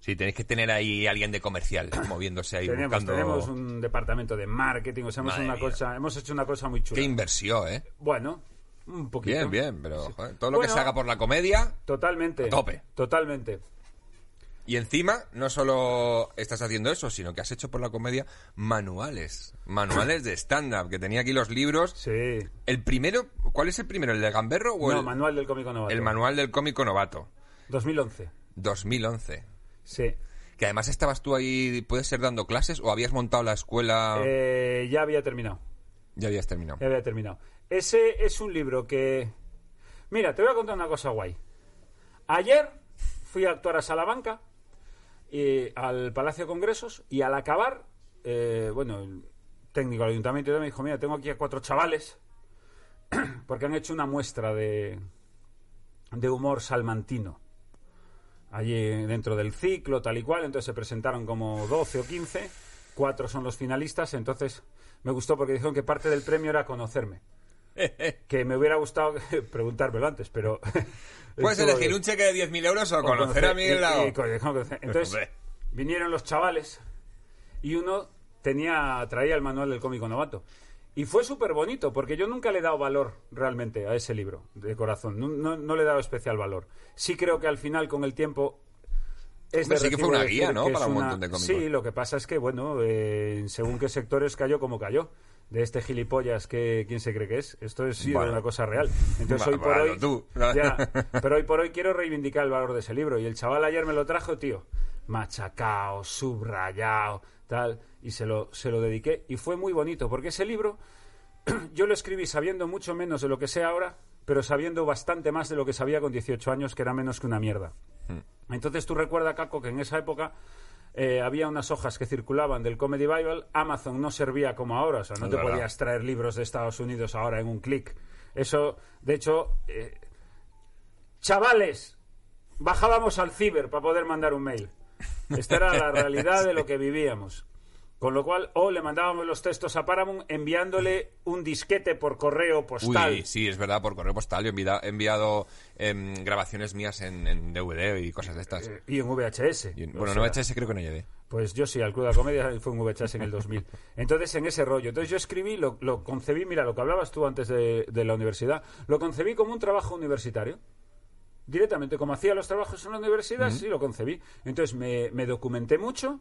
Speaker 1: Sí, tenéis que tener ahí alguien de comercial [COUGHS] moviéndose ahí
Speaker 2: Tenemos,
Speaker 1: buscando...
Speaker 2: tenemos un departamento de marketing, o sea, hemos, una cosa, hemos hecho una cosa muy chula.
Speaker 1: Qué inversión, ¿eh?
Speaker 2: Bueno, un poquito.
Speaker 1: Bien, bien, pero joder, todo lo que se haga por la comedia...
Speaker 2: Totalmente.
Speaker 1: A tope.
Speaker 2: Totalmente.
Speaker 1: Y encima, no solo estás haciendo eso, sino que has hecho por la comedia manuales. Manuales de stand-up, que tenía aquí los libros.
Speaker 2: Sí.
Speaker 1: El primero, ¿cuál es el primero? ¿El de Gamberro o
Speaker 2: No,
Speaker 1: el,
Speaker 2: manual del cómico novato.
Speaker 1: el manual del cómico novato?
Speaker 2: 2011.
Speaker 1: 2011.
Speaker 2: Sí.
Speaker 1: Que además estabas tú ahí, ¿puedes ser dando clases o habías montado la escuela?
Speaker 2: Eh, ya había terminado.
Speaker 1: Ya habías terminado.
Speaker 2: Ya había terminado. Ese es un libro que... Mira, te voy a contar una cosa guay. Ayer fui a actuar a Salamanca, y al Palacio de Congresos, y al acabar, eh, bueno, el técnico del ayuntamiento me dijo, mira, tengo aquí a cuatro chavales, [CLEARS THROAT] porque han hecho una muestra de, de humor salmantino. Allí dentro del ciclo, tal y cual, entonces se presentaron como 12 o 15, cuatro son los finalistas, entonces me gustó porque dijeron que parte del premio era conocerme. [LAUGHS] que me hubiera gustado [LAUGHS] preguntármelo antes, pero... [LAUGHS]
Speaker 1: Puedes elegir un cheque de 10.000 euros o
Speaker 2: O
Speaker 1: conocer a Miguel Lao.
Speaker 2: Entonces,
Speaker 1: Hombre.
Speaker 2: vinieron los chavales y uno tenía traía el manual del cómico novato. Y fue súper bonito, porque yo nunca le he dado valor realmente a ese libro, de corazón. No, no- no le he dado especial valor. Sí creo que al final, con el tiempo... Es
Speaker 1: Hombre,
Speaker 2: de
Speaker 1: sí que fue una guía, Para un
Speaker 2: una-
Speaker 1: montón de cómicos.
Speaker 2: Sí, lo que pasa es que, bueno, eh, según qué sectores cayó como cayó. De este gilipollas que quién se cree que es. Esto es sí,
Speaker 1: Bueno.
Speaker 2: una cosa real. Entonces hoy por
Speaker 1: bueno,
Speaker 2: hoy...
Speaker 1: tú.
Speaker 2: Ya, [LAUGHS] pero hoy por hoy quiero reivindicar el valor de ese libro. Y el chaval ayer me lo trajo, tío, machacao, subrayado, tal. Y se lo, se lo dediqué. Y fue muy bonito, porque ese libro [CLEARS THROAT] yo lo escribí sabiendo mucho menos de lo que sé ahora, pero sabiendo bastante más de lo que sabía con 18 años, que era menos que una mierda. Entonces tú recuerda, Caco, que en esa época eh, había unas hojas que circulaban del Comedy Bible. Amazon no servía como ahora, o sea, no
Speaker 1: Es
Speaker 2: te
Speaker 1: verdad.
Speaker 2: podías traer libros de Estados Unidos ahora en un clic. Eso, de hecho, eh, chavales, bajábamos al ciber para poder mandar un mail. Esta era la [LAUGHS] realidad de lo que vivíamos. Con lo cual, o le mandábamos los textos a Paramount enviándole un disquete por correo postal.
Speaker 1: Uy, sí, es verdad, por correo postal. Yo he enviado em, grabaciones mías en, en DVD y cosas de estas.
Speaker 2: Eh, y en VHS.
Speaker 1: Y en-
Speaker 2: O
Speaker 1: bueno,
Speaker 2: sea,
Speaker 1: VHS creo que no llevé.
Speaker 2: Pues yo sí, al Club de la Comedia [LAUGHS] fue un VHS en el 2000. Entonces, en ese rollo. Entonces, yo escribí, lo, lo concebí, mira, lo que hablabas tú antes de, de la universidad, lo concebí como un trabajo universitario. Directamente, como hacía los trabajos en la universidad, sí lo concebí. Entonces, me, me documenté mucho,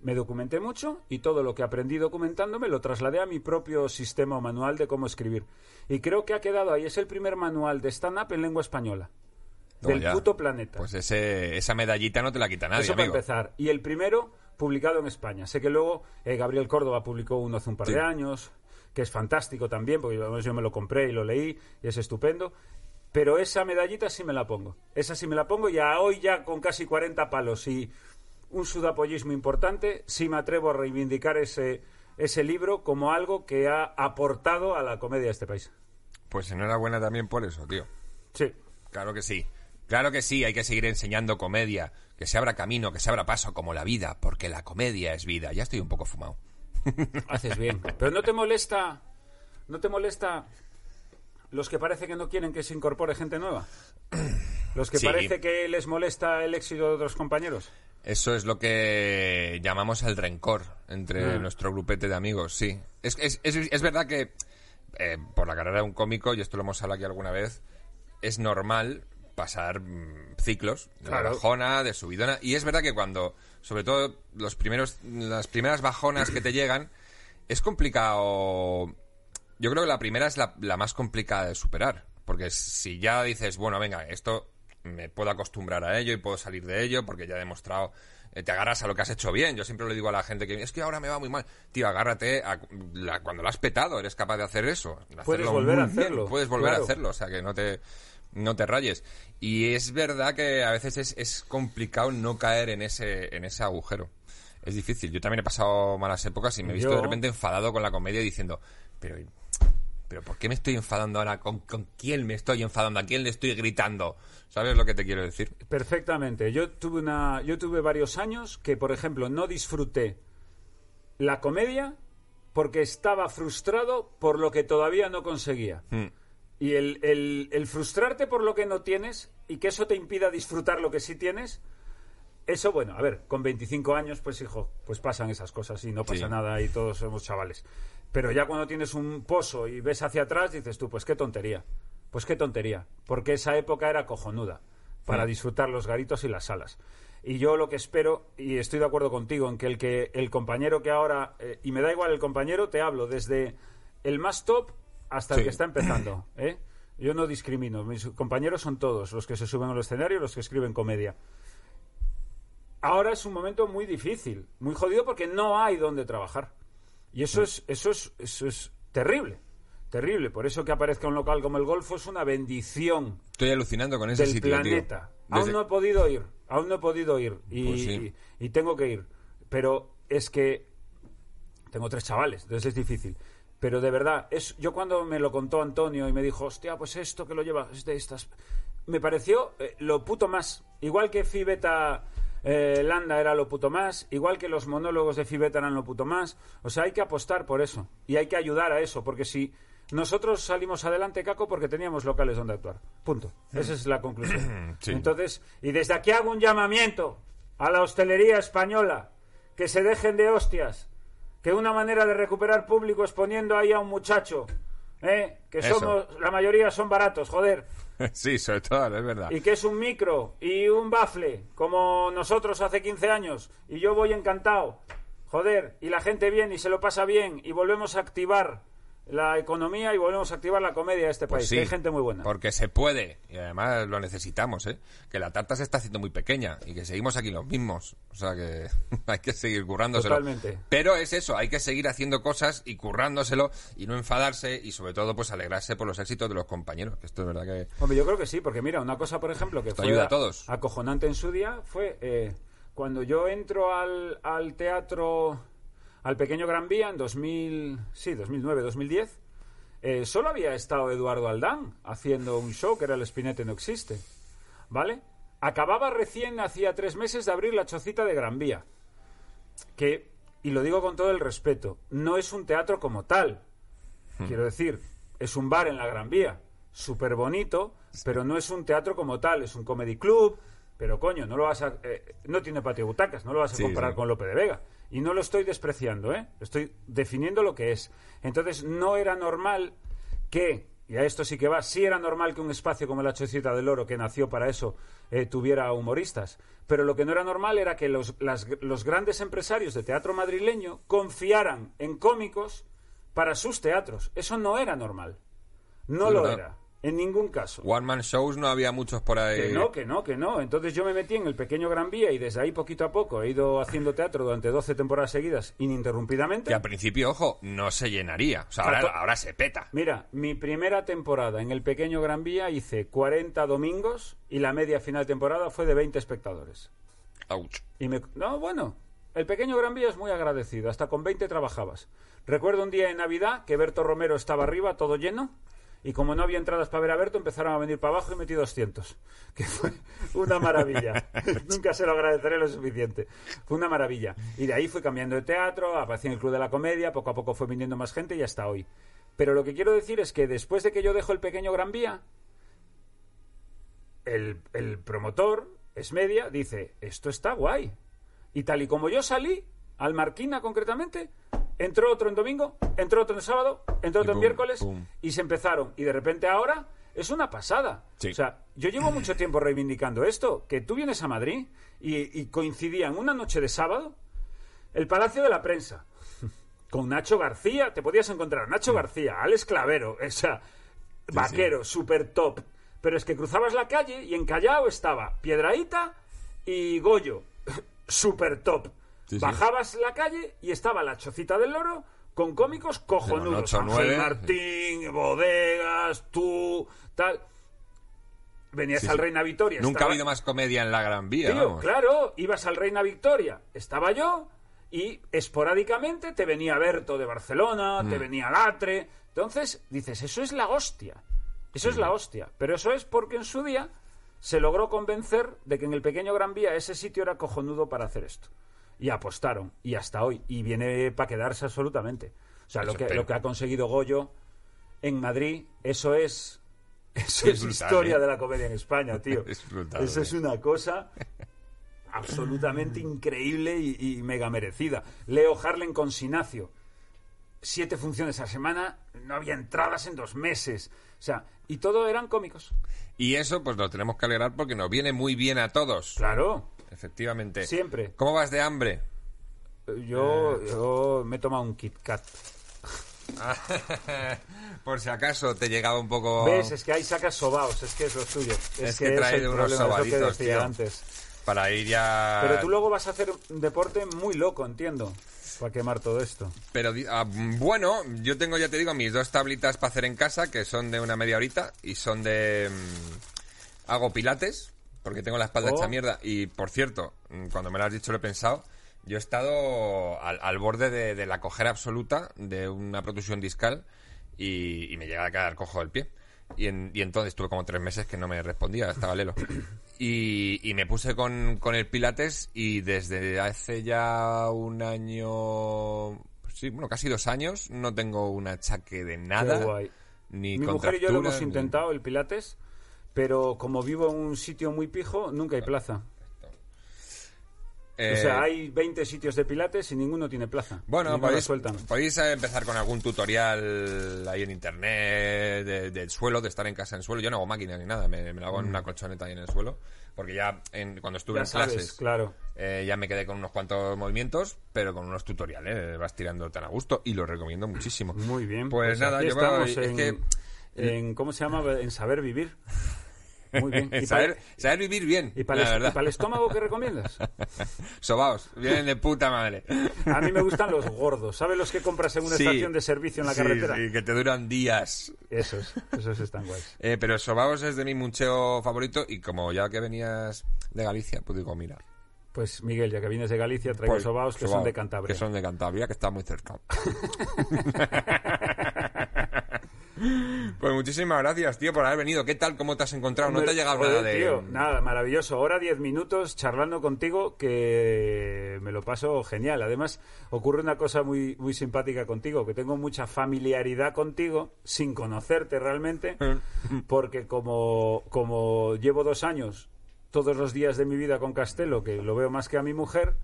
Speaker 2: me documenté mucho y todo lo que aprendí documentándome lo trasladé a mi propio sistema o manual de cómo escribir. Y creo que ha quedado ahí. Es el primer manual de stand-up en lengua española.
Speaker 1: No,
Speaker 2: del
Speaker 1: ya.
Speaker 2: puto planeta.
Speaker 1: Pues ese, esa medallita no te la quita nadie,
Speaker 2: Eso para empezar. Y el primero publicado en España. Sé que luego eh, Gabriel Córdoba publicó uno hace un par
Speaker 1: Sí.
Speaker 2: de años, que es fantástico también, porque yo me lo compré y lo leí y es estupendo. Pero esa medallita sí me la pongo. Esa sí me la pongo y a hoy ya con casi 40 palos y un sudapollismo importante, sí me atrevo a reivindicar ese, ese libro como algo que ha aportado a la comedia de este país.
Speaker 1: Pues enhorabuena también por eso, tío.
Speaker 2: Sí.
Speaker 1: Claro que sí. Claro que sí, hay que seguir enseñando comedia, que se abra camino, que se abra paso como la vida, porque la comedia es vida. Ya estoy un poco fumado. [LAUGHS]
Speaker 2: Haces bien. Pero no te molesta, no te molesta los que parece que no quieren que se incorpore gente nueva. Los que
Speaker 1: Sí.
Speaker 2: parece que les molesta el éxito de otros compañeros.
Speaker 1: Eso es lo que llamamos el rencor entre
Speaker 2: Mm.
Speaker 1: nuestro grupete de amigos, sí. Es, es, es, es verdad que eh, por la carrera de un cómico, y esto lo hemos hablado aquí alguna vez, es normal pasar mm, ciclos de la
Speaker 2: Claro.
Speaker 1: bajona, de subidona, y es verdad que cuando, sobre todo los primeros, las primeras bajonas que te llegan, es complicado. Yo creo que la primera es la, la más complicada de superar, porque si ya dices, bueno, venga, esto me puedo acostumbrar a ello y puedo salir de ello porque ya he demostrado, eh, te agarras a lo que has hecho bien. Yo siempre le digo a la gente que es que ahora me va muy mal. Tío, agárrate a la- cuando lo has petado, eres capaz de hacer eso. de
Speaker 2: Puedes volver a
Speaker 1: bien,
Speaker 2: hacerlo,
Speaker 1: Puedes volver
Speaker 2: claro.
Speaker 1: a hacerlo, o sea que no te, no te rayes. Y es verdad que a veces es, es complicado no caer en ese, en ese agujero. Es difícil. Yo también he pasado malas épocas y me he visto
Speaker 2: Yo-
Speaker 1: de repente enfadado con la comedia diciendo, pero, pero ¿por qué me estoy enfadando ahora? ¿Con, ¿Con quién me estoy enfadando? ¿A quién le estoy gritando? ¿Sabes lo que te quiero decir?
Speaker 2: Perfectamente. Yo tuve una, yo tuve varios años que, por ejemplo, no disfruté la comedia porque estaba frustrado por lo que todavía no conseguía.
Speaker 1: Mm.
Speaker 2: Y el, el- el frustrarte por lo que no tienes y que eso te impida disfrutar lo que sí tienes, eso, bueno, a ver, con 25 años, pues hijo, pues pasan esas cosas y no pasa
Speaker 1: Sí.
Speaker 2: nada y todos somos chavales. Pero ya cuando tienes un pozo y ves hacia atrás, dices tú, pues qué tontería. Pues qué tontería. Porque esa época era cojonuda para disfrutar los garitos y las salas. Y yo lo que espero, y estoy de acuerdo contigo, en que el, que el compañero que ahora, eh, y me da igual el compañero, te hablo desde el más top hasta el que está empezando. [CLEARS THROAT] ¿eh? Yo no discrimino, mis compañeros son todos, los que se suben al escenario y los que escriben comedia. Ahora es un momento muy difícil, muy jodido porque no hay donde trabajar. Y eso es, eso es, eso es terrible, terrible. Por eso que aparezca un local como el Golfo es una bendición
Speaker 1: Estoy alucinando con ese
Speaker 2: del
Speaker 1: sitio,
Speaker 2: planeta. Aún no he podido ir, aún no he podido ir y,
Speaker 1: Pues sí.
Speaker 2: y- y tengo que ir. Pero es que tengo tres chavales, entonces es difícil. Pero de verdad, es, yo cuando me lo contó Antonio y me dijo, hostia, pues esto que lo lleva, es de estas. Me pareció eh, lo puto más. Igual que Fibeta eh, Landa era lo puto más, igual que los monólogos de Fibeta eran lo puto más. O sea, hay que apostar por eso y hay que ayudar a eso, porque si nosotros salimos adelante, Caco, porque teníamos locales donde actuar. Punto. Esa es la conclusión. [CLEARS THROAT]
Speaker 1: Sí.
Speaker 2: Entonces, y desde aquí hago un llamamiento a la hostelería española, que se dejen de hostias, que una manera de recuperar público es poniendo ahí a un muchacho, ¿eh? que
Speaker 1: Eso.
Speaker 2: somos, la mayoría son baratos, joder, [LAUGHS]
Speaker 1: sí, sobre todo, es verdad.
Speaker 2: y que es un micro y un bafle, como nosotros hace 15 años, y yo voy encantado, joder, y la gente bien y se lo pasa bien, y volvemos a activar la economía y volvemos a activar la comedia de este
Speaker 1: Pues
Speaker 2: país,
Speaker 1: sí,
Speaker 2: que hay gente muy buena.
Speaker 1: Porque se puede, y además lo necesitamos, ¿eh? Que la tarta se está haciendo muy pequeña y que seguimos aquí los mismos. O sea que [LAUGHS] hay que seguir currándoselo.
Speaker 2: Totalmente.
Speaker 1: Pero es eso, hay que seguir haciendo cosas y currándoselo y no enfadarse y sobre todo pues alegrarse por los éxitos de los compañeros. Que esto es verdad que...
Speaker 2: Hombre, yo creo que sí, porque mira, una cosa, por ejemplo, que
Speaker 1: Esto
Speaker 2: fue
Speaker 1: ayuda a
Speaker 2: a-
Speaker 1: todos.
Speaker 2: acojonante en su día fue eh, cuando yo entro al, al teatro, al Pequeño Gran Vía en 2000, sí, 2009, 2010, eh, solo había estado Eduardo Aldán haciendo un show que era El Espinete no existe, ¿vale? Acababa recién, hacía tres meses, de abrir la chocita de Gran Vía, que, y lo digo con todo el respeto, no es un teatro como tal, Quiero decir, es un bar en la Gran Vía, súper bonito, pero no es un teatro como tal, es un comedy club, pero coño, no lo vas a, eh, no tiene patio butacas, no lo vas a
Speaker 1: Sí,
Speaker 2: comparar
Speaker 1: sí.
Speaker 2: con Lope de Vega. Y no lo estoy despreciando, ¿eh? Estoy definiendo lo que es. Entonces, no era normal que, y a esto sí que va, sí era normal que un espacio como la Chocita del Oro, que nació para eso, eh, tuviera humoristas. Pero lo que no era normal era que los, las- los grandes empresarios de teatro madrileño confiaran en cómicos para sus teatros. Eso no era normal. No lo
Speaker 1: verdad.
Speaker 2: era, en ningún caso.
Speaker 1: One Man Shows no había muchos por ahí.
Speaker 2: Que no, que no, que no. Entonces yo me metí en el pequeño Gran Vía y desde ahí poquito a poco he ido haciendo teatro durante 12 temporadas seguidas ininterrumpidamente.
Speaker 1: Que al principio, ojo, no se llenaría. O sea, ahora, ahora se peta.
Speaker 2: Mira, mi primera temporada en el pequeño Gran Vía hice 40 domingos y la media final de temporada fue de 20 espectadores.
Speaker 1: Ouch.
Speaker 2: Y me... No, bueno, el pequeño Gran Vía es muy agradecido, hasta con 20 trabajabas. Recuerdo un día en Navidad que Berto Romero estaba arriba, todo lleno, y como no había entradas para ver a Berto, empezaron a venir para abajo y metí 200, [LAUGHS] que fue una maravilla. [LAUGHS] Nunca se lo agradeceré lo suficiente. Fue una maravilla. Y de ahí fui cambiando de teatro, aparecí en el Club de la Comedia, poco a poco fue viniendo más gente y hasta hoy. Pero lo que quiero decir es que después de que yo dejo el pequeño Gran Vía, el, el promotor, es media, dice, esto está guay. Y tal y como yo salí, al Marquina concretamente, entró otro en domingo, entró otro en sábado, entró otro en miércoles y se empezaron. Y de repente ahora es una pasada.
Speaker 1: Sí.
Speaker 2: O sea, yo llevo mucho [CLEARS THROAT] tiempo reivindicando esto, que tú vienes a Madrid y, y coincidía en una noche de sábado el Palacio de la Prensa [LAUGHS] con Nacho García, te podías encontrar a Nacho García, Alex Clavero, o sea, vaquero, super top. Pero es que cruzabas la calle y en Callao estaba Piedraíta y Goyo, [LAUGHS] super top.
Speaker 1: Sí, sí.
Speaker 2: Bajabas la calle y estaba la Chocita del Loro con cómicos cojonudos. Ángel. Martín, Bodegas, tú, tal. Venías al. Reina Victoria.
Speaker 1: Nunca ha habido más comedia en la Gran Vía,
Speaker 2: Tío,
Speaker 1: vamos.
Speaker 2: claro, ibas al Reina Victoria, estaba yo y esporádicamente te venía Berto de Barcelona,
Speaker 1: Mm.
Speaker 2: te venía Latre. Entonces dices, eso es la hostia. Eso
Speaker 1: Mm.
Speaker 2: es la hostia. Pero eso es porque en su día se logró convencer de que en el pequeño Gran Vía ese sitio era cojonudo para hacer esto. Y apostaron. Y hasta hoy. Y viene para quedarse absolutamente. O sea, lo que,
Speaker 1: espero.
Speaker 2: lo que ha conseguido Goyo en Madrid, eso es. [LAUGHS] Eso
Speaker 1: Es
Speaker 2: es,
Speaker 1: brutal,
Speaker 2: historia
Speaker 1: ¿eh?
Speaker 2: de la comedia en España, [LAUGHS] tío.
Speaker 1: Es brutal,
Speaker 2: Eso es
Speaker 1: ¿eh?
Speaker 2: una cosa absolutamente increíble y, y mega merecida. Leo Harlem con Sinacio. Siete funciones a semana, no había entradas en dos meses. O sea, y todo eran cómicos.
Speaker 1: Y eso, pues lo tenemos que alegrar porque nos viene muy bien a todos.
Speaker 2: Claro,
Speaker 1: Efectivamente.
Speaker 2: siempre.
Speaker 1: ¿Cómo vas de hambre?
Speaker 2: Yo, yo me he tomado un Kit Kat. [LAUGHS]
Speaker 1: Por si acaso te llegaba un poco...
Speaker 2: ¿Ves? Es que ahí sacas sobaos, es que es lo suyo. Es,
Speaker 1: Es
Speaker 2: que,
Speaker 1: que trae unos sobaditos, tío.
Speaker 2: antes.
Speaker 1: Para ir ya...
Speaker 2: Pero tú luego vas a hacer un deporte muy loco, entiendo, para quemar todo esto.
Speaker 1: Pero ah, bueno, yo tengo, ya te digo, mis dos tablitas para hacer en casa, que son de una media horita y son de... mm, hago pilates, porque tengo la espalda
Speaker 2: Oh.
Speaker 1: hecha mierda. Y, por cierto, mm, cuando me lo has dicho lo he pensado, yo he estado al, al borde de, de la cojera absoluta de una protusión discal y, y me llega a quedar cojo del pie. Y, en- y entonces tuve como tres meses que no me respondía, estaba lelo. [COUGHS] Y, y me puse con, con el Pilates y desde hace ya un año, sí, bueno, casi dos años, no tengo un achaque de nada.
Speaker 2: Qué guay.
Speaker 1: Ni
Speaker 2: Mi mujer y yo lo hemos
Speaker 1: ni-
Speaker 2: intentado, el Pilates, pero como vivo en un sitio muy pijo, nunca hay plaza.
Speaker 1: Eh,
Speaker 2: o sea, hay 20 sitios de Pilates y ninguno tiene plaza.
Speaker 1: Bueno, podéis, podéis eh, empezar con algún tutorial ahí en internet de- del suelo, de estar en casa en suelo. Yo no hago máquina ni nada, me, me lo hago en una colchoneta ahí en el suelo. Porque ya en- cuando estuve
Speaker 2: Mm. Ya
Speaker 1: en
Speaker 2: sabes,
Speaker 1: clases
Speaker 2: claro.
Speaker 1: eh, ya me quedé con unos cuantos movimientos, pero con unos tutoriales eh, vas tirando tan a gusto y lo recomiendo muchísimo.
Speaker 2: Muy bien.
Speaker 1: Pues, nada,
Speaker 2: aquí
Speaker 1: yo es que
Speaker 2: en- ¿Cómo se llama? En saber vivir. Muy bien. [LAUGHS] ¿Y
Speaker 1: saber,
Speaker 2: para,
Speaker 1: saber vivir bien,
Speaker 2: y para
Speaker 1: la
Speaker 2: el, y
Speaker 1: verdad.
Speaker 2: para el estómago qué recomiendas? [LAUGHS]
Speaker 1: Sobaos, vienen de puta madre.
Speaker 2: A mí me gustan los gordos. ¿Sabes los que compras en una
Speaker 1: Sí.
Speaker 2: estación de servicio en la
Speaker 1: Sí,
Speaker 2: carretera?
Speaker 1: sí, que te duran días.
Speaker 2: Esos, esos están guays. [LAUGHS]
Speaker 1: Eh, pero Sobaos es de mi muncheo favorito y como ya que venías de Galicia, pues digo, mira.
Speaker 2: Pues Miguel, ya que vienes de Galicia, traigo
Speaker 1: pues,
Speaker 2: sobaos que son de Cantabria.
Speaker 1: Que son de Cantabria, que está muy cerca. Pues muchísimas gracias, tío, por haber venido. ¿Qué tal? ¿Cómo te has encontrado? ¿No te ha llegado
Speaker 2: Joder,
Speaker 1: nada de...?
Speaker 2: tío, nada, maravilloso. Ahora 10 minutos charlando contigo que me lo paso genial. Además, ocurre una cosa muy, muy simpática contigo, que tengo mucha familiaridad contigo sin conocerte realmente, porque como, como llevo dos años todos los días de mi vida con Castelo, que lo veo más que a mi mujer,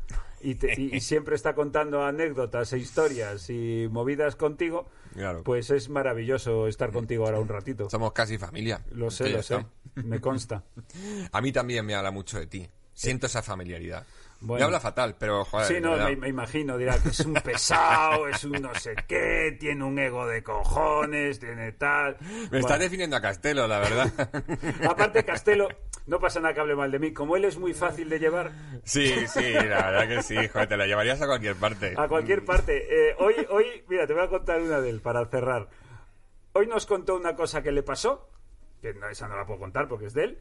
Speaker 2: y, te- y- y [LAUGHS] siempre está contando anécdotas e historias y movidas contigo,
Speaker 1: Claro.
Speaker 2: pues es maravilloso estar contigo ahora un ratito.
Speaker 1: Somos casi familia.
Speaker 2: Lo sé, lo sé. Me consta. [LAUGHS]
Speaker 1: A mí también me habla mucho de ti. Siento esa familiaridad.
Speaker 2: Bueno.
Speaker 1: Me habla fatal, pero joder.
Speaker 2: Sí, no, me, me imagino, dirá que es un pesado, [LAUGHS] es un no sé qué, tiene un ego de cojones, tiene tal.
Speaker 1: Me
Speaker 2: Bueno,
Speaker 1: estás definiendo a Castelo, la verdad. [LAUGHS]
Speaker 2: Aparte, Castelo, no pasa nada que hable mal de mí. Como él es muy fácil de llevar
Speaker 1: sí, sí, la verdad que sí, joder, te la llevarías a cualquier parte.
Speaker 2: a cualquier parte. Eh, hoy, hoy, mira, te voy a contar una de él para cerrar. Hoy nos contó una cosa que le pasó, que no, esa no la puedo contar porque es de él,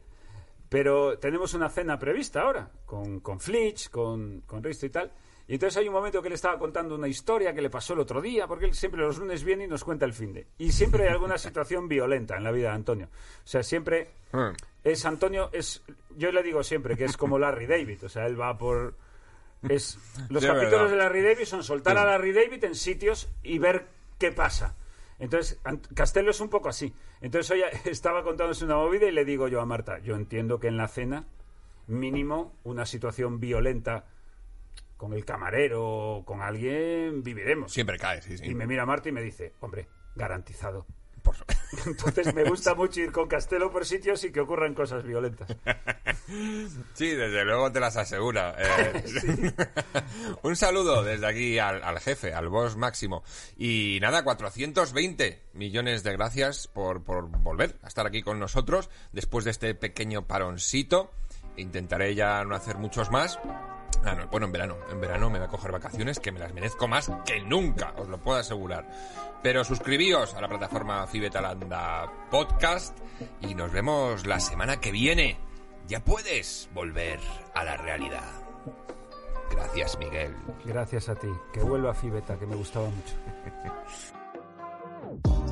Speaker 2: pero tenemos una cena prevista ahora, con, con Flitch, con, con Risto y tal, Y entonces hay un momento que le estaba contando una historia que le pasó el otro día, porque él siempre los lunes viene y nos cuenta el fin de. Y siempre hay alguna [LAUGHS] situación violenta en la vida de Antonio. O sea, siempre
Speaker 1: Hmm.
Speaker 2: es Antonio, es yo le digo siempre que es como Larry David, o sea, él va por es los
Speaker 1: Sí,
Speaker 2: capítulos
Speaker 1: verdad.
Speaker 2: de Larry David son soltar a Larry David en sitios y ver qué pasa. Entonces, Castelo es un poco así. Entonces, hoy [LAUGHS] estaba contándose una movida y le digo yo a Marta, yo entiendo que en la cena, mínimo, una situación violenta con el camarero o con alguien, viviremos.
Speaker 1: Siempre cae, sí, sí.
Speaker 2: Y me mira Marta y me dice, hombre, garantizado.
Speaker 1: Por [LAUGHS]
Speaker 2: Entonces me gusta mucho ir con Castelo por sitios y que ocurran cosas violentas. [LAUGHS]
Speaker 1: Sí, desde luego te las asegura. Eh, [LAUGHS] Un saludo desde aquí al, al jefe, al boss máximo. Y nada, 420 millones de gracias por, por volver a estar aquí con nosotros después de este pequeño paroncito. Intentaré ya no hacer muchos más. Ah, no, bueno, en verano. En verano me voy a coger vacaciones que me las merezco más que nunca, os lo puedo asegurar. Pero suscribíos a la plataforma Fibetalanda Podcast y nos vemos la semana que viene. Ya puedes volver a la realidad. Gracias, Miguel.
Speaker 2: Gracias a ti. Que vuelva Fibeta, que me gustaba mucho. [LAUGHS]